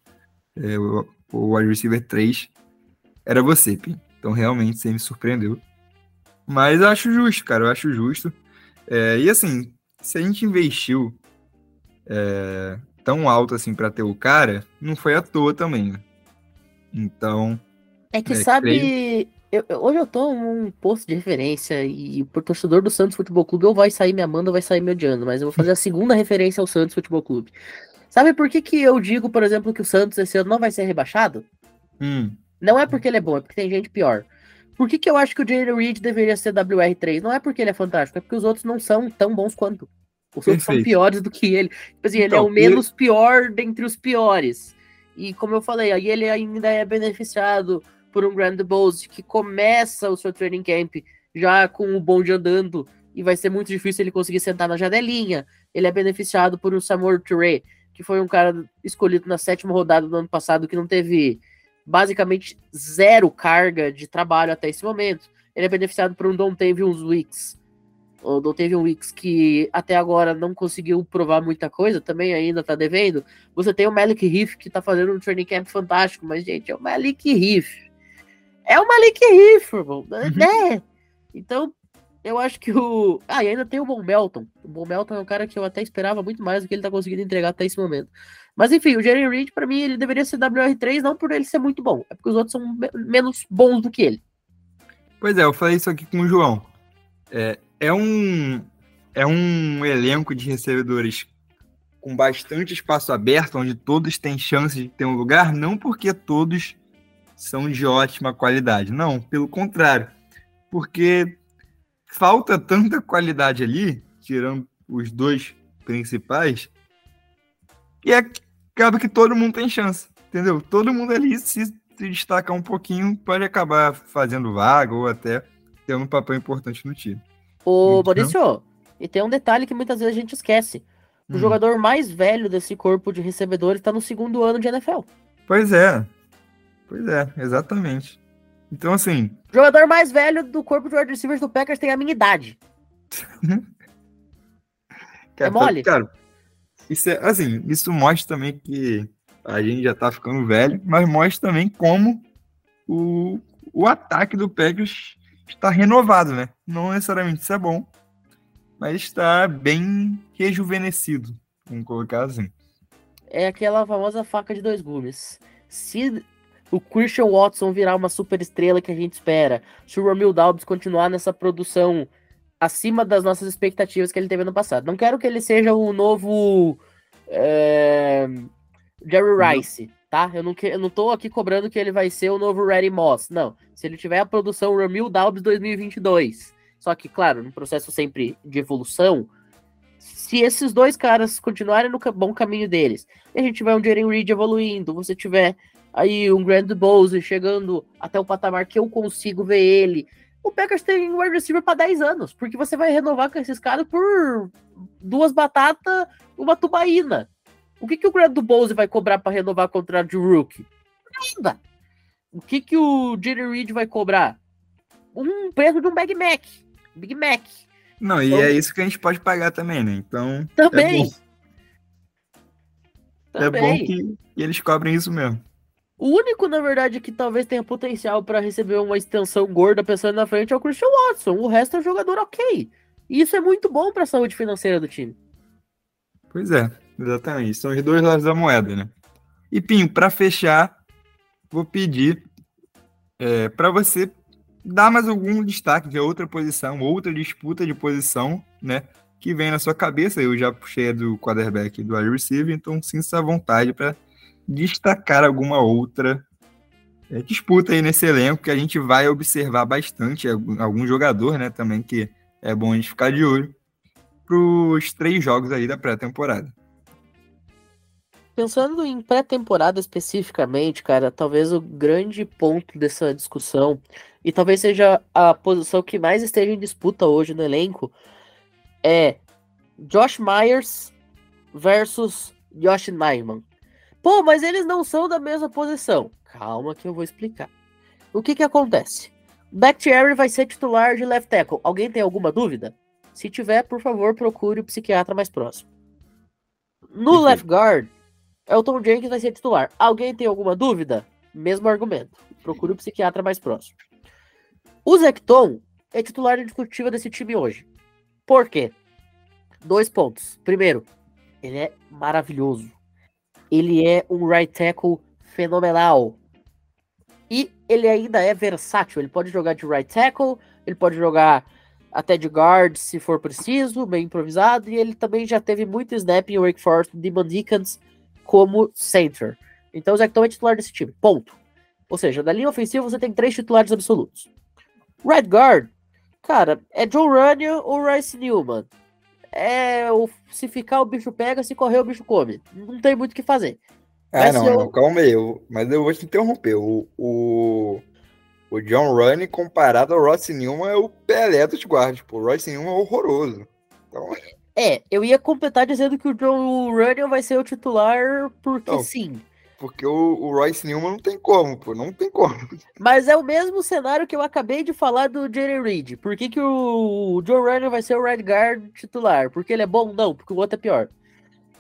é, o, o wide receiver 3, era você, Pim. Então realmente você me surpreendeu. Mas eu acho justo, cara, eu acho justo. É, e assim, se a gente investiu é, tão alto assim para ter o cara, não foi à toa também, né? Então. É que é, sabe. Creio... Eu, eu, hoje eu tô num posto de referência e o torcedor do Santos Futebol Clube ou vai sair me amando ou vai sair me odiando, mas eu vou fazer a segunda referência ao Santos Futebol Clube. Sabe por que, que eu digo, por exemplo, que o Santos esse ano não vai ser rebaixado? Hum. Não é porque ele é bom, é porque tem gente pior. Por que, que eu acho que o Jalen Reed deveria ser WR3? Não é porque ele é fantástico, é porque os outros não são tão bons quanto. Os outros são piores do que ele. Tipo assim, então, ele é o menos ele... pior dentre os piores. E como eu falei, aí ele ainda é beneficiado por um Grand Bowls que começa o seu training camp já com o bonde andando e vai ser muito difícil ele conseguir sentar na janelinha. Ele é beneficiado por um Samuel Touré, que foi um cara escolhido na sétima rodada do ano passado que não teve basicamente zero carga de trabalho até esse momento. Ele é beneficiado por um Dontavius Wicks. O Dontavius Wicks que até agora não conseguiu provar muita coisa, também ainda tá devendo. Você tem o Malik Riff que tá fazendo um training camp fantástico, mas gente, é o Malik Riff. É o Malik Riff, irmão, uhum. né? Então, eu acho que o. Ah, e ainda tem o Bon Melton. O Bon Melton é um cara que eu até esperava muito mais do que ele tá conseguindo entregar até esse momento. Mas enfim, o Jerry Reed, para mim, ele deveria ser WR3, não por ele ser muito bom, é porque os outros são me menos bons do que ele. Pois é, eu falei isso aqui com o João. É, é um, é um elenco de recebedores com bastante espaço aberto, onde todos têm chance de ter um lugar, não porque todos são de ótima qualidade, não, pelo contrário, porque falta tanta qualidade ali, tirando os dois principais, e é acaba que todo mundo tem chance, entendeu? Todo mundo ali se, se destacar um pouquinho pode acabar fazendo vaga ou até tendo um papel importante no time. Ô, então... Maurício, e tem um detalhe que muitas vezes a gente esquece. O hum. jogador mais velho desse corpo de recebedores está no segundo ano de NFL. Pois é. Pois é, exatamente. Então, assim. O jogador mais velho do corpo de wide receivers do Packers tem a minha idade. cara, é mole? Cara, isso é, assim, isso mostra também que a gente já tá ficando velho, mas mostra também como o, o ataque do Packers está renovado, né? Não necessariamente isso é bom, mas está bem rejuvenescido, vamos colocar assim. É aquela famosa faca de dois gumes. Se o Christian Watson virar uma super estrela que a gente espera, se o Romil Dobbs continuar nessa produção acima das nossas expectativas que ele teve no passado. Não quero que ele seja o novo é, Jerry. Rice, tá? Eu não, que, eu não tô aqui cobrando que ele vai ser o novo Reddy Moss. Não. Se ele tiver a produção Ramil Dobbs 2022. Só que, claro, num processo sempre de evolução, se esses dois caras continuarem no bom caminho deles, e a gente tiver um Jalen Reed evoluindo, você tiver aí um Grand Bowser chegando até o patamar que eu consigo ver ele, o Packers tem um wide receiver para 10 anos, porque você vai renovar com esses caras por duas batatas, uma tubaína. O que, que o Grant do Bose vai cobrar para renovar o contrato de rookie? Nada. O que, que o Jerry Reed vai cobrar? Um preço de um Big Mac. Big Mac. Não, e então, é isso que a gente pode pagar também, né? Então. Também. É bom, também. É bom que eles cobrem isso mesmo. O único, na verdade, que talvez tenha potencial para receber uma extensão gorda pensando na frente é o Christian Watson. O resto é um jogador ok. E isso é muito bom para a saúde financeira do time. Pois é, exatamente. São os dois lados da moeda, né? E Pinho, para fechar, vou pedir é, para você dá mais algum destaque de outra posição, outra disputa de posição, né? Que vem na sua cabeça. Eu já puxei do quarterback do wide receiver, então sinta-se à vontade para destacar alguma outra é, disputa aí nesse elenco que a gente vai observar bastante. Algum jogador, né, também que é bom a gente ficar de olho para os três jogos aí da pré-temporada. Pensando em pré-temporada especificamente, cara, talvez o grande ponto dessa discussão, e talvez seja a posição que mais esteja em disputa hoje no elenco, é Josh Myers versus Josh Nyman. Pô, mas eles não são da mesma posição. Calma que eu vou explicar. O que que acontece? Bakhtiari vai ser titular de left tackle. Alguém tem alguma dúvida? Se tiver, por favor, procure o psiquiatra mais próximo. No left guard, Elton Jenkins vai ser titular. Alguém tem alguma dúvida? Mesmo argumento. Procure o psiquiatra mais próximo. O Zecton é titular indiscutível desse time hoje. Por quê? Dois pontos. Primeiro, ele é maravilhoso. Ele é um right tackle fenomenal. E ele ainda é versátil. Ele pode jogar de right tackle, ele pode jogar até de guard se for preciso, bem improvisado. E ele também já teve muito snap em Wake Forest de Deacons como center. Então o Zecton é titular desse time. Ponto. Ou seja, na linha ofensiva você tem três titulares absolutos. Red guard, cara, é John Runyon ou Rice Newman. É, o, se ficar o bicho pega, se correr o bicho come. Não tem muito o que fazer. Ah, não, eu... não, calma aí. Eu, mas eu vou te interromper. O, o, o John Running comparado ao Ross Newman é o Pelé dos guardas. Tipo, o Ross Newman é horroroso. Então... É, eu ia completar dizendo que o John Running vai ser o titular porque não, sim. Porque o, o, Royce Newman não tem como, pô, não tem como. Mas é o mesmo cenário que eu acabei de falar do Jerry Reed. Por que, que o John Running vai ser o Red Guard titular? Porque ele é bom? Não, porque o outro é pior.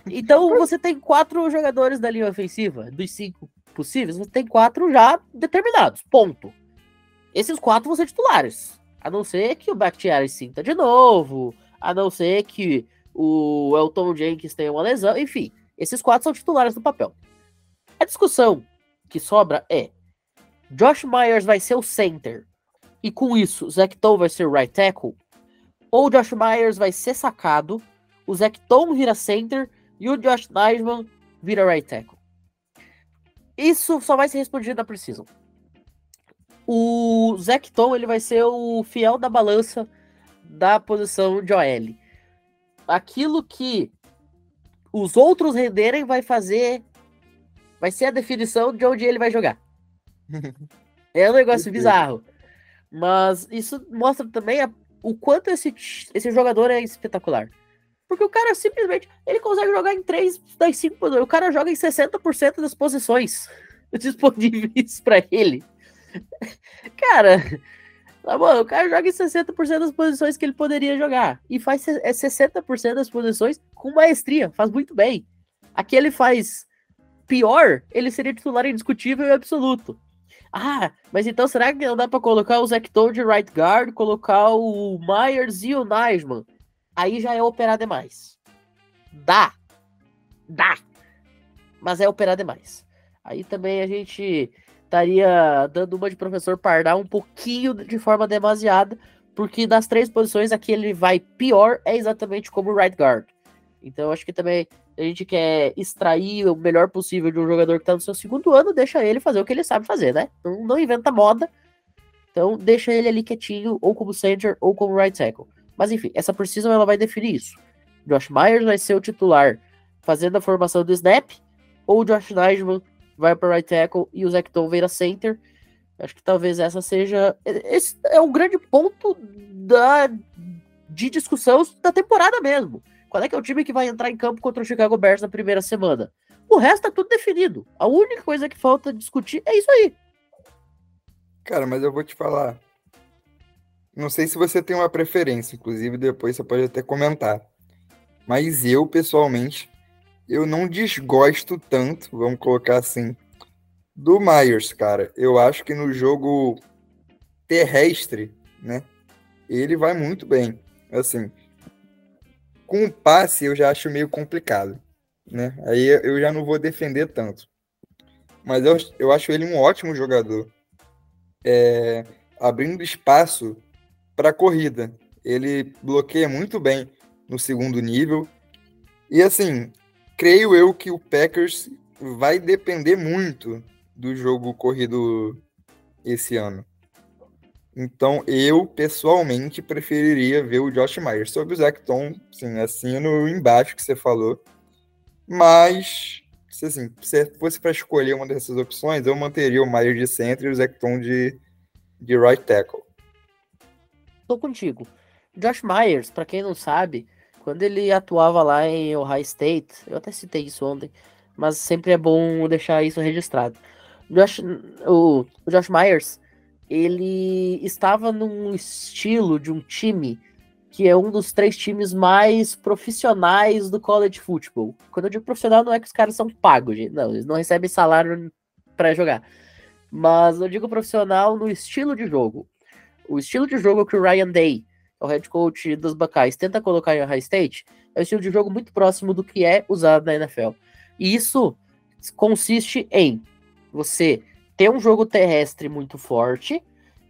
Então você tem quatro jogadores da linha ofensiva, dos cinco possíveis, você tem quatro já determinados. Ponto. Esses quatro vão ser titulares. A não ser que o Bakhtiari sinta de novo, a não ser que o Elton Jenkins tenha uma lesão, enfim. Esses quatro são titulares do papel. A discussão que sobra é: Josh Myers vai ser o center e com isso Zecton vai ser o right tackle? Ou Josh Myers vai ser sacado, o Zecton vira center e o Josh Neisman vira right tackle. Isso só vai ser respondido na Precision. O Zecton ele vai ser o fiel da balança da posição de OL. Aquilo que os outros renderem vai fazer. Vai ser a definição de onde ele vai jogar. é um negócio bizarro. Mas isso mostra também a, o quanto esse, esse jogador é espetacular. Porque o cara simplesmente ele consegue jogar em 3 das 5 posições. O cara joga em 60% das posições disponíveis para ele. Cara, tá bom, o cara joga em 60% das posições que ele poderia jogar. E faz 60% é das posições com maestria. Faz muito bem. Aqui ele faz pior, ele seria titular indiscutível e absoluto. Ah, mas então será que não dá para colocar o Zector de right guard, colocar o Myers e o Naisman? aí já é operar demais. Dá. Dá. Mas é operar demais. Aí também a gente estaria dando uma de professor Pardal um pouquinho de forma demasiada, porque das três posições aqui ele vai pior é exatamente como o right guard. Então acho que também a gente quer extrair o melhor possível de um jogador que está no seu segundo ano, deixa ele fazer o que ele sabe fazer, né? Não, não inventa moda. Então deixa ele ali quietinho, ou como center, ou como right tackle. Mas enfim, essa precisão ela vai definir isso. Josh Myers vai ser o titular fazendo a formação do snap, ou o Josh Nijman vai para right tackle e o Zecton vira center. Acho que talvez essa seja. Esse é o grande ponto da, de discussão da temporada mesmo. Qual é que é o time que vai entrar em campo contra o Chicago Bears na primeira semana? O resto tá tudo definido. A única coisa que falta discutir é isso aí. Cara, mas eu vou te falar. Não sei se você tem uma preferência, inclusive depois você pode até comentar. Mas eu, pessoalmente, eu não desgosto tanto, vamos colocar assim, do Myers, cara. Eu acho que no jogo terrestre, né, ele vai muito bem. Assim, com o passe eu já acho meio complicado, né? Aí eu já não vou defender tanto. Mas eu, eu acho ele um ótimo jogador. É, abrindo espaço para corrida. Ele bloqueia muito bem no segundo nível. E assim, creio eu que o Packers vai depender muito do jogo corrido esse ano. Então, eu, pessoalmente, preferiria ver o Josh Myers. Sobre o Zach Tom, sim, assino embaixo que você falou. Mas, se, assim, se fosse para escolher uma dessas opções, eu manteria o Myers de centro e o Zach Tom de, de right tackle. Tô contigo. Josh Myers, para quem não sabe, quando ele atuava lá em Ohio State, eu até citei isso ontem, mas sempre é bom deixar isso registrado. Josh, o, o Josh Myers, ele estava num estilo de um time que é um dos três times mais profissionais do college football. Quando eu digo profissional, não é que os caras são pagos, gente. Não, eles não recebem salário para jogar. Mas eu digo profissional no estilo de jogo. O estilo de jogo que o Ryan Day, o head coach dos Buckeyes, tenta colocar em Ohio State é um estilo de jogo muito próximo do que é usado na NFL. E isso consiste em você ter um jogo terrestre muito forte,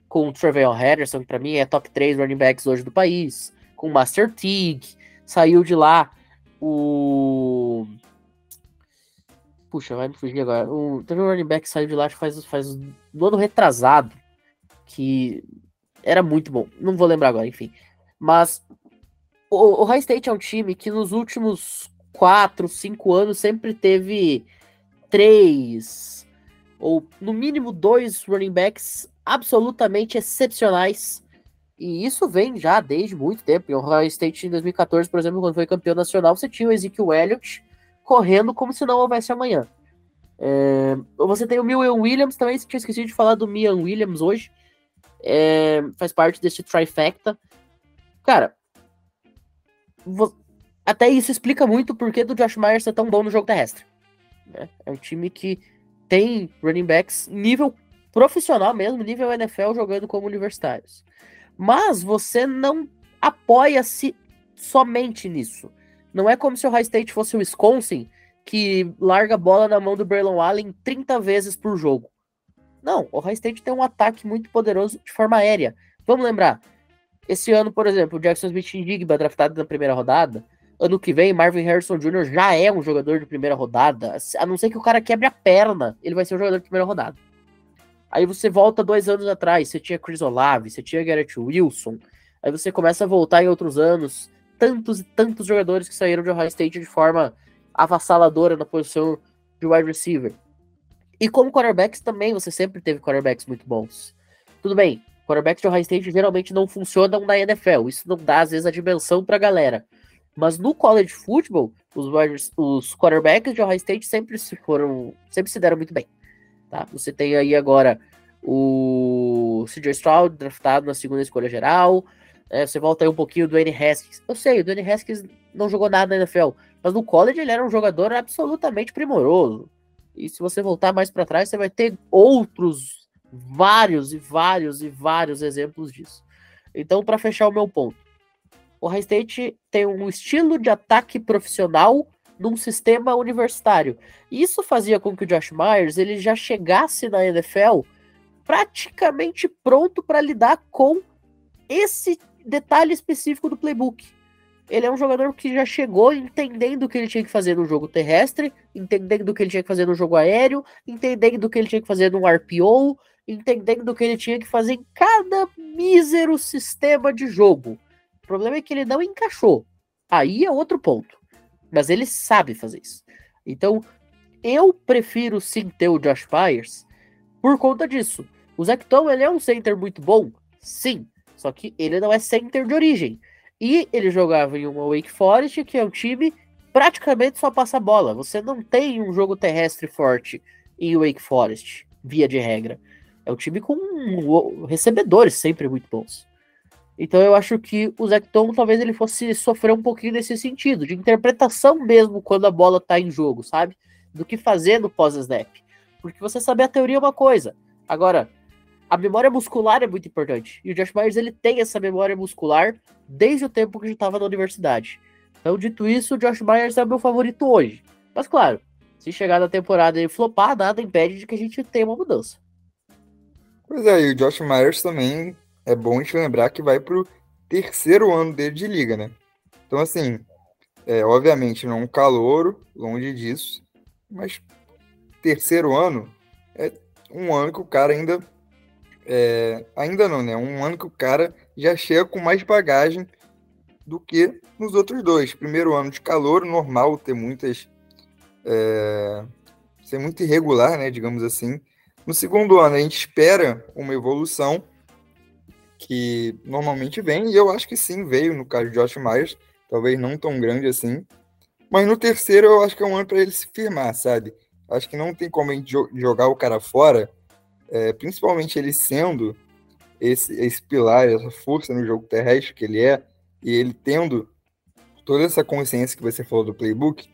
com o Trevelyan Henderson, que para mim é top 3 running backs hoje do país, com o Master Teague, saiu de lá o. Puxa, vai me fugir agora. O, teve um running back que saiu de lá faz, faz no ano retrasado, que era muito bom. Não vou lembrar agora, enfim. Mas o, o High State é um time que nos últimos 4, 5 anos sempre teve três ou no mínimo dois running backs absolutamente excepcionais. E isso vem já desde muito tempo. Em Ohio State em 2014, por exemplo, quando foi campeão nacional, você tinha o Ezekiel Elliott correndo como se não houvesse amanhã. É, você tem o Mian Williams também, você tinha esquecido de falar do Mian Williams hoje. É, faz parte desse trifecta. Cara, até isso explica muito o porquê do Josh Myers ser tão bom no jogo terrestre. Né? É um time que tem running backs nível profissional mesmo, nível NFL, jogando como universitários. Mas você não apoia-se somente nisso. Não é como se o High State fosse o Wisconsin, que larga a bola na mão do Braylon Allen 30 vezes por jogo. Não, o High State tem um ataque muito poderoso de forma aérea. Vamos lembrar, esse ano, por exemplo, o Jackson Smith Indigba, draftado na primeira rodada, ano que vem, Marvin Harrison Jr. já é um jogador de primeira rodada. A não ser que o cara quebre a perna, ele vai ser um jogador de primeira rodada. Aí você volta dois anos atrás, você tinha Chris Olave, você tinha Garrett Wilson. Aí você começa a voltar em outros anos, tantos e tantos jogadores que saíram de Ohio State de forma avassaladora na posição de wide receiver. E como quarterbacks também, você sempre teve quarterbacks muito bons. Tudo bem, quarterbacks de Ohio State geralmente não funcionam na NFL. Isso não dá, às vezes, a dimensão pra galera. Mas no college football, os, os quarterbacks de Ohio State sempre se foram, sempre se deram muito bem. Tá? Você tem aí agora o CJ Stroud draftado na segunda escolha geral. É, você volta aí um pouquinho do Dwayne Haskins. Eu sei, o Dwayne Haskins não jogou nada na NFL, mas no college ele era um jogador absolutamente primoroso. E se você voltar mais para trás, você vai ter outros vários e vários e vários exemplos disso. Então, para fechar o meu ponto, o High State tem um estilo de ataque profissional num sistema universitário. Isso fazia com que o Josh Myers ele já chegasse na NFL praticamente pronto para lidar com esse detalhe específico do playbook. Ele é um jogador que já chegou entendendo o que ele tinha que fazer no jogo terrestre, entendendo o que ele tinha que fazer no jogo aéreo, entendendo o que ele tinha que fazer no RPO, entendendo o que ele tinha que fazer em cada mísero sistema de jogo. O problema é que ele não encaixou. Aí é outro ponto. Mas ele sabe fazer isso. Então, eu prefiro sim ter o Josh Myers por conta disso. O Zecton, ele é um center muito bom? Sim. Só que ele não é center de origem. E ele jogava em uma Wake Forest, que é um time praticamente só passa bola. Você não tem um jogo terrestre forte em Wake Forest, via de regra. É um time com recebedores sempre muito bons. Então eu acho que o Zecton talvez ele fosse sofrer um pouquinho nesse sentido, de interpretação mesmo quando a bola tá em jogo, sabe? Do que fazer no pós-snap. Porque você saber a teoria é uma coisa. Agora, a memória muscular é muito importante. E o Josh Myers ele tem essa memória muscular desde o tempo que ele estava na universidade. Então, dito isso, o Josh Myers é o meu favorito hoje. Mas claro, se chegar na temporada e flopar, nada impede de que a gente tenha uma mudança. Pois é, e o Josh Myers também é bom a gente lembrar que vai pro terceiro ano dele de liga, né? Então, assim, é, obviamente não um calouro, longe disso, mas terceiro ano é um ano que o cara ainda. É, ainda não, né? Um ano que o cara já chega com mais bagagem do que nos outros dois. Primeiro ano de calor, normal ter muitas. É, ser muito irregular, né? Digamos assim. No segundo ano, a gente espera uma evolução que normalmente vem, e eu acho que sim, veio no caso de Josh Myers, talvez não tão grande assim. Mas no terceiro, eu acho que é um ano para ele se firmar, sabe? Acho que não tem como a gente jogar o cara fora, é, principalmente ele sendo esse, esse pilar, essa força no jogo terrestre que ele é, e ele tendo toda essa consciência que você falou do playbook,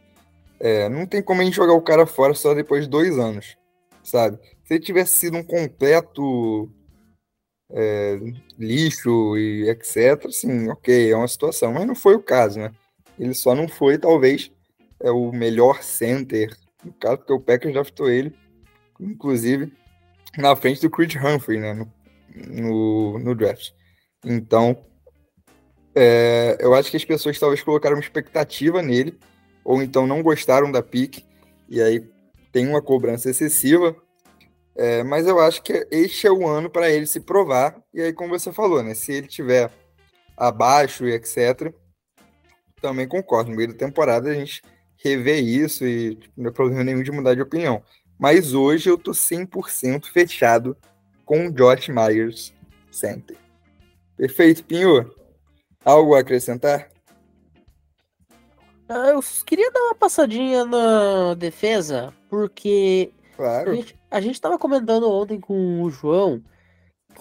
é, não tem como a gente jogar o cara fora só depois de dois anos, sabe? Se ele tivesse sido um completo é, lixo e etc., sim, ok, é uma situação, mas não foi o caso, né? Ele só não foi, talvez, é o melhor center, no caso, porque o Packers draftou ele, inclusive, na frente do Creed Humphrey, né, no, no, no draft. Então, é, eu acho que as pessoas talvez colocaram uma expectativa nele, ou então não gostaram da pick, e aí tem uma cobrança excessiva, é, mas eu acho que este é o ano para ele se provar. E aí, como você falou, né? Se ele tiver abaixo e etc., também concordo. No meio da temporada a gente revê isso e tipo, não é problema nenhum de mudar de opinião. Mas hoje eu tô 100% fechado com o Josh Myers center. Perfeito, Pinho? Algo a acrescentar? Ah, eu queria dar uma passadinha na defesa, porque Claro. A gente, a gente tava comentando ontem com o João,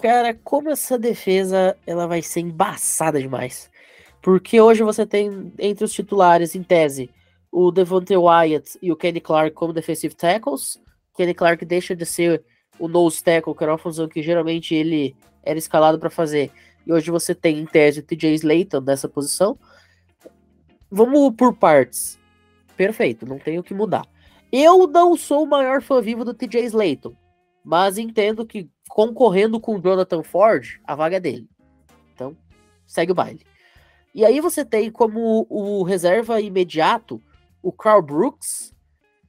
cara, como essa defesa ela vai ser embaçada demais. Porque hoje você tem entre os titulares, em tese, o Devontae Wyatt e o Kenny Clark como defensive tackles. Kenny Clark deixa de ser o nose tackle, que era uma função que geralmente ele era escalado para fazer. E hoje você tem, em tese, o TJ Slayton nessa posição. Vamos por partes. Perfeito, não tem o que mudar. Eu não sou o maior fã vivo do TJ Slayton, mas entendo que concorrendo com o Jonathan Ford, a vaga é dele. Então, segue o baile. E aí você tem como o reserva imediato o Carl Brooks,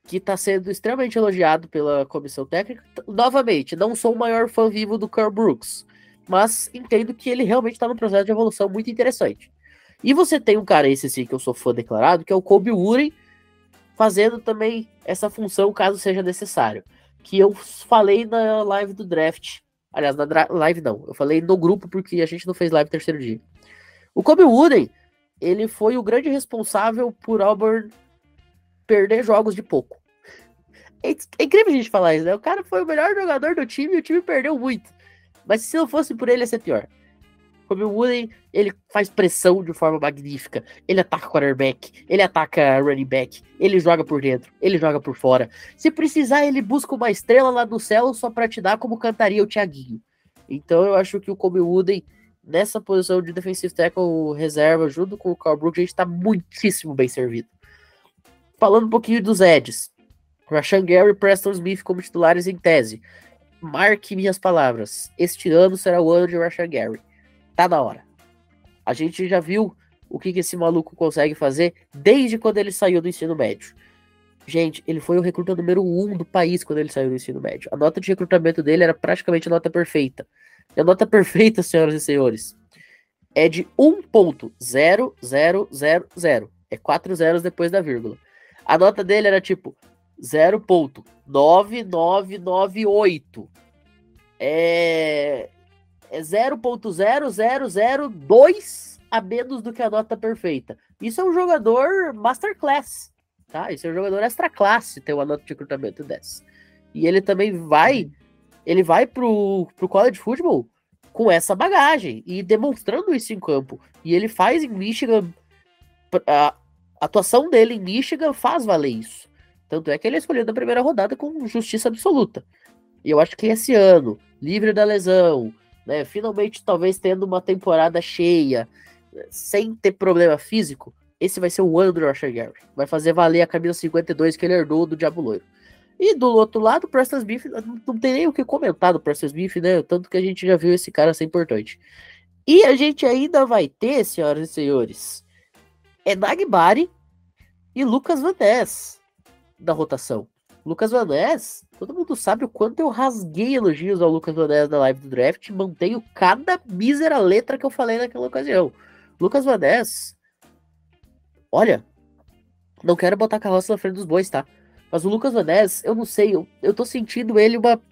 que está sendo extremamente elogiado pela comissão técnica. Novamente, não sou o maior fã vivo do Carl Brooks, mas entendo que ele realmente está num processo de evolução muito interessante. E você tem um cara, esse sim, que eu sou fã declarado, que é o Kobe Uren, fazendo também essa função caso seja necessário. Que eu falei na live do draft. Aliás, na live não. Eu falei no grupo porque a gente não fez live terceiro dia. O Kobe Wooden, ele foi o grande responsável por Auburn perder jogos de pouco. É, é incrível a gente falar isso, né? O cara foi o melhor jogador do time e o time perdeu muito. Mas se não fosse por ele, ia ser pior. O Wooden, ele faz pressão de forma magnífica. Ele ataca quarterback, ele ataca running back, ele joga por dentro, ele joga por fora. Se precisar, ele busca uma estrela lá no céu só para te dar como cantaria o Thiaguinho. Então eu acho que o Kobe Wooden, nessa posição de defensive tackle reserva, junto com o Carl Brooks, a gente tá muitíssimo bem servido. Falando um pouquinho dos Eds. Rashan Gary e Preston Smith como titulares em tese. Marque minhas palavras. Este ano será o ano de Rashan Gary tá na hora. A gente já viu o que, que esse maluco consegue fazer desde quando ele saiu do ensino médio. Gente, ele foi o recruta número um do país quando ele saiu do ensino médio. A nota de recrutamento dele era praticamente a nota perfeita. E a nota perfeita, senhoras e senhores, é de 1.0000. É quatro zeros depois da vírgula. A nota dele era tipo 0.9998. É é 0.0002 a menos do que a nota perfeita. Isso é um jogador masterclass, tá? Isso é um jogador extra classe ter uma nota de recrutamento dessa. E ele também vai, ele vai pro, pro college football com essa bagagem e demonstrando isso em campo. E ele faz em Michigan, a atuação dele em Michigan faz valer isso. Tanto é que ele é escolhido na primeira rodada com justiça absoluta. E eu acho que esse ano, livre da lesão, né? Finalmente, talvez tendo uma temporada cheia, sem ter problema físico, esse vai ser o ano do Gary. Vai fazer valer a camisa 52 que ele herdou do Diabo Loiro. E do outro lado, o Preston Smith, não tem nem o que comentar do Preston Smith, né? Tanto que a gente já viu esse cara ser importante. E a gente ainda vai ter, senhoras e senhores, Enagbari e Lucas Van da rotação. Lucas Van todo mundo sabe o quanto eu rasguei elogios ao Lucas Van Ness na live do draft, mantenho cada mísera letra que eu falei naquela ocasião. Lucas Van Ness, olha, não quero botar carroça na frente dos bois, tá? Mas o Lucas Van Ness, eu não sei, eu, eu tô sentindo ele uma.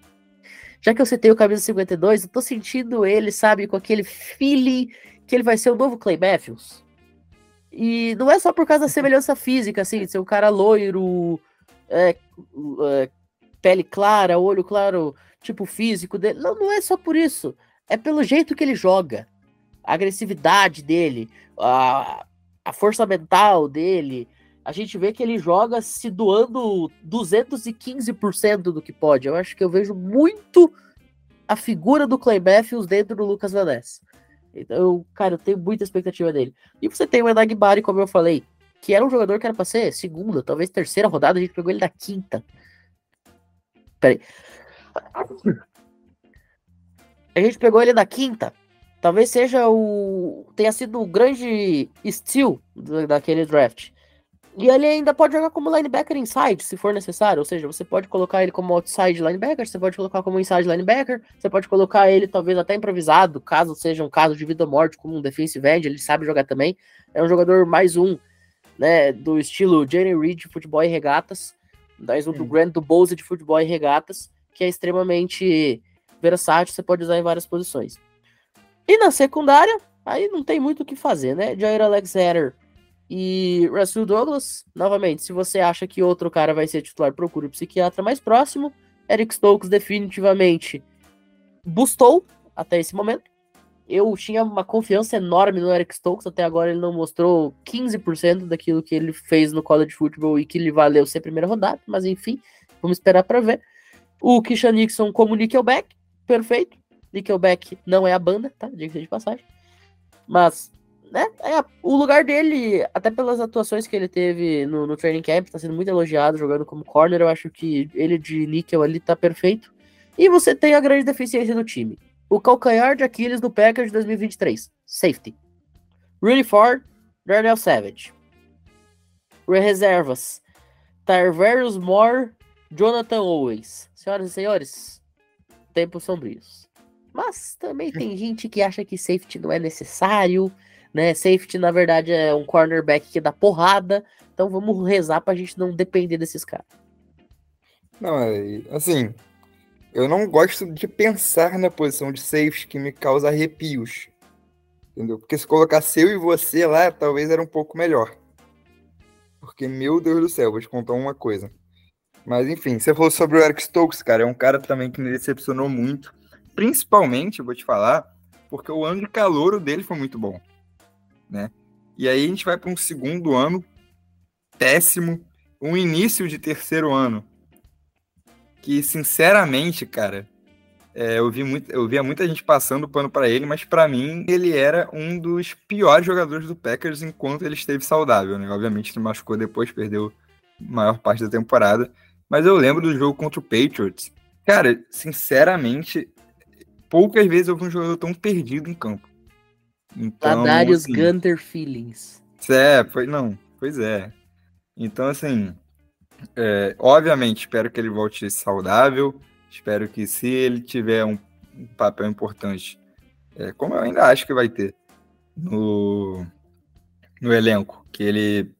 Já que eu citei o camisa 52, eu tô sentindo ele, sabe, com aquele feeling que ele vai ser o novo Clay Matthews. E não é só por causa da semelhança física, assim, de ser um cara loiro, é, é, pele clara, olho claro, tipo físico dele. Não, não é só por isso. É pelo jeito que ele joga. A agressividade dele, a, a força mental dele, a gente vê que ele joga se doando 215% do que pode. Eu acho que eu vejo muito a figura do Clay Matthews dentro do Lucas Van Ness. Então, cara, eu tenho muita expectativa dele. E você tem o Enagbari, como eu falei, que era um jogador que era pra ser segunda, talvez terceira rodada, a gente pegou ele da quinta. Peraí. A gente pegou ele da quinta. Talvez seja o. tenha sido o grande steal daquele draft. E ele ainda pode jogar como linebacker inside, se for necessário. Ou seja, você pode colocar ele como outside linebacker, você pode colocar como inside linebacker, você pode colocar ele talvez até improvisado, caso seja um caso de vida ou morte, como um defensive end, ele sabe jogar também. É um jogador mais um, né, do estilo Jenny Reed futebol e regatas, um do Grant do Bowser de futebol e regatas, que é extremamente versátil, você pode usar em várias posições. E na secundária, aí não tem muito o que fazer, né? Jair Alexander e Russell Douglas, novamente, se você acha que outro cara vai ser titular, procure o psiquiatra mais próximo. Eric Stokes definitivamente bustou até esse momento. Eu tinha uma confiança enorme no Eric Stokes, até agora ele não mostrou 15% daquilo que ele fez no college football e que lhe valeu ser primeira rodada, mas enfim, vamos esperar para ver. O Kishan Nixon como Nickelback, perfeito. Nickelback não é a banda, tá? Diga de passagem. Mas né, é, o lugar dele, até pelas atuações que ele teve no, no training camp, tá sendo muito elogiado jogando como corner. Eu acho que ele de níquel ali tá perfeito. E você tem a grande deficiência do time. O calcanhar de Aquiles do Packers de 2023. Safety. Rudy Ford, Darnell Savage. Reservas. Tarverius Moore, Jonathan Owens. Senhoras e senhores, tempos sombrios. Mas também tem gente que acha que safety não é necessário né? Safety, na verdade, é um cornerback que dá porrada. Então vamos rezar pra gente não depender desses caras. Não, é, assim, eu não gosto de pensar na posição de safety que me causa arrepios. Entendeu? Porque se colocasse eu e você lá, talvez era um pouco melhor. Porque, meu Deus do céu, vou te contar uma coisa. Mas enfim, você falou sobre o Eric Stokes, cara. É um cara também que me decepcionou muito. Principalmente, vou te falar, porque o ano de calouro dele foi muito bom né? E aí a gente vai para um segundo ano péssimo, um início de terceiro ano que, sinceramente, cara, é, eu, vi muito, eu via muita gente passando pano para ele, mas para mim ele era um dos piores jogadores do Packers enquanto ele esteve saudável, né? Obviamente ele machucou depois, perdeu a maior parte da temporada, mas eu lembro do jogo contra o Patriots. Cara, sinceramente, poucas vezes eu vi um jogador tão perdido em campo. Então, Ladarius assim, Gunter Feelings. É, foi, não, pois é. Então, assim, é, obviamente, espero que ele volte saudável. Espero que se ele tiver um, um papel importante, é, como eu ainda acho que vai ter no, no elenco, que ele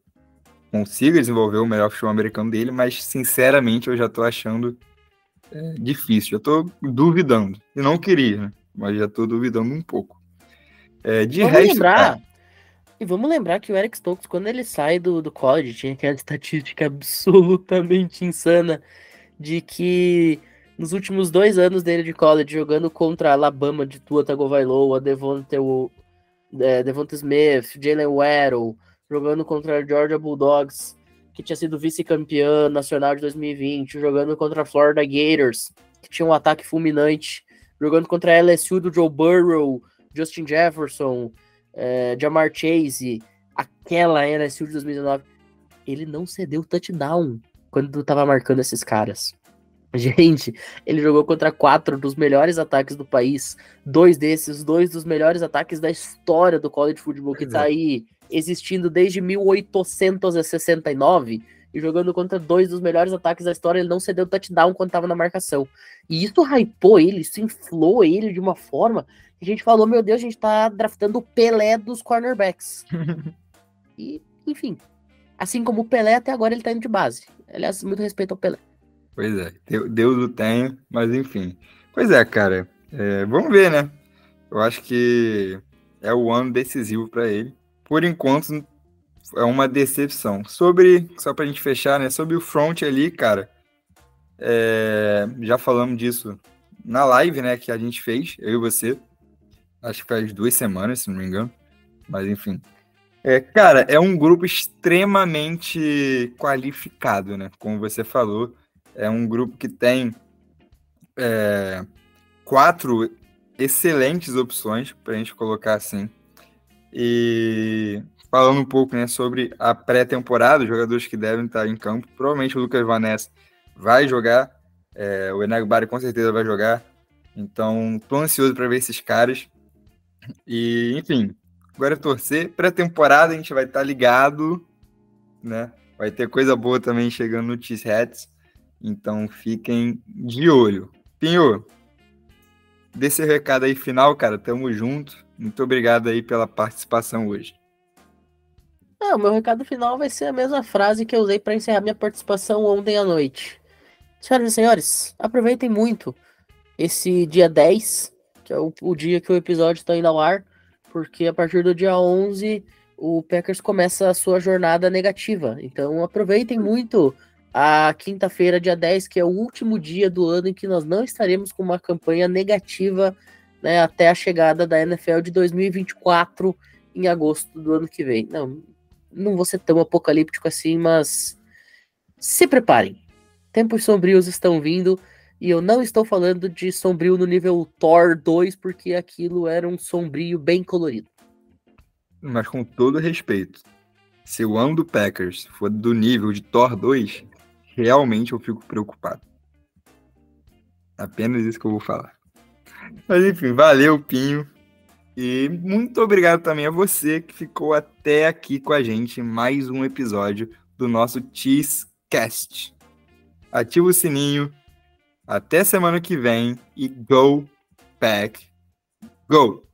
consiga desenvolver o melhor futebol americano dele, mas sinceramente eu já tô achando é, difícil, já tô duvidando. E não queria, né? mas já tô duvidando um pouco. É, de vamos resto, lembrar, cara... E vamos lembrar que o Eric Stokes, quando ele sai do, do college, tinha aquela estatística absolutamente insana de que nos últimos dois anos dele de college, jogando contra Alabama de Tua Tagovailoa, Devonta, é, Smith, Jalen Waddle, jogando contra a Georgia Bulldogs, que tinha sido vice-campeã nacional de 2020, jogando contra a Florida Gators, que tinha um ataque fulminante, jogando contra a LSU do Joe Burrow, Justin Jefferson, é, Jamar Chase, aquela LSU de 2019, ele não cedeu touchdown quando tava marcando esses caras. Gente, ele jogou contra quatro dos melhores ataques do país. Dois desses, dois dos melhores ataques da história do college football, que tá aí existindo desde 1869 e jogando contra dois dos melhores ataques da história, ele não cedeu touchdown quando tava na marcação. E isso hypou ele, isso inflou ele de uma forma que a gente falou, meu Deus, a gente tá draftando o Pelé dos cornerbacks. e, enfim, assim como o Pelé, até agora ele tá indo de base. Aliás, muito respeito ao Pelé. Pois é, Deus o tenha, mas enfim. Pois é, cara, é, vamos ver, né? Eu acho que é o ano decisivo para ele. Por enquanto, é uma decepção. Sobre, só pra gente fechar, né? Sobre o front ali, cara. É, já falamos disso na live, né? Que a gente fez, eu e você. Acho que faz duas semanas, se não me engano. Mas enfim. É, cara, é um grupo extremamente qualificado, né? Como você falou. É um grupo que tem é, quatro excelentes opções, pra gente colocar assim. E falando um pouco né, sobre a pré-temporada, os jogadores que devem estar em campo. Provavelmente o Lucas Vanessa vai jogar, é, o Enego Bari com certeza vai jogar. Então, tô ansioso para ver esses caras. E, enfim, agora é torcer. Pré-temporada a gente vai estar ligado, né? Vai ter coisa boa também chegando no Cheeseheads. Então, fiquem de olho. Pinho, desse recado aí final, cara. Tamo junto. Muito obrigado aí pela participação hoje. É, o meu recado final vai ser a mesma frase que eu usei para encerrar minha participação ontem à noite. Senhoras e senhores, aproveitem muito esse dia 10, que é o, o dia que o episódio está indo ao ar, porque a partir do dia 11 o Packers começa a sua jornada negativa. Então aproveitem muito a quinta-feira, dia 10, que é o último dia do ano em que nós não estaremos com uma campanha negativa né, até a chegada da NFL de 2024 em agosto do ano que vem. Não, não vou ser tão apocalíptico assim, mas se preparem. Tempos sombrios estão vindo e eu não estou falando de sombrio no nível Thor 2, porque aquilo era um sombrio bem colorido. Mas com todo respeito, se o ano do Packers for do nível de Thor 2, realmente eu fico preocupado. Apenas isso que eu vou falar. Mas enfim, valeu, Pinho. E muito obrigado também a você que ficou até aqui com a gente mais um episódio do nosso Cheesecast. Ativa o sininho. Até semana que vem e go pack go!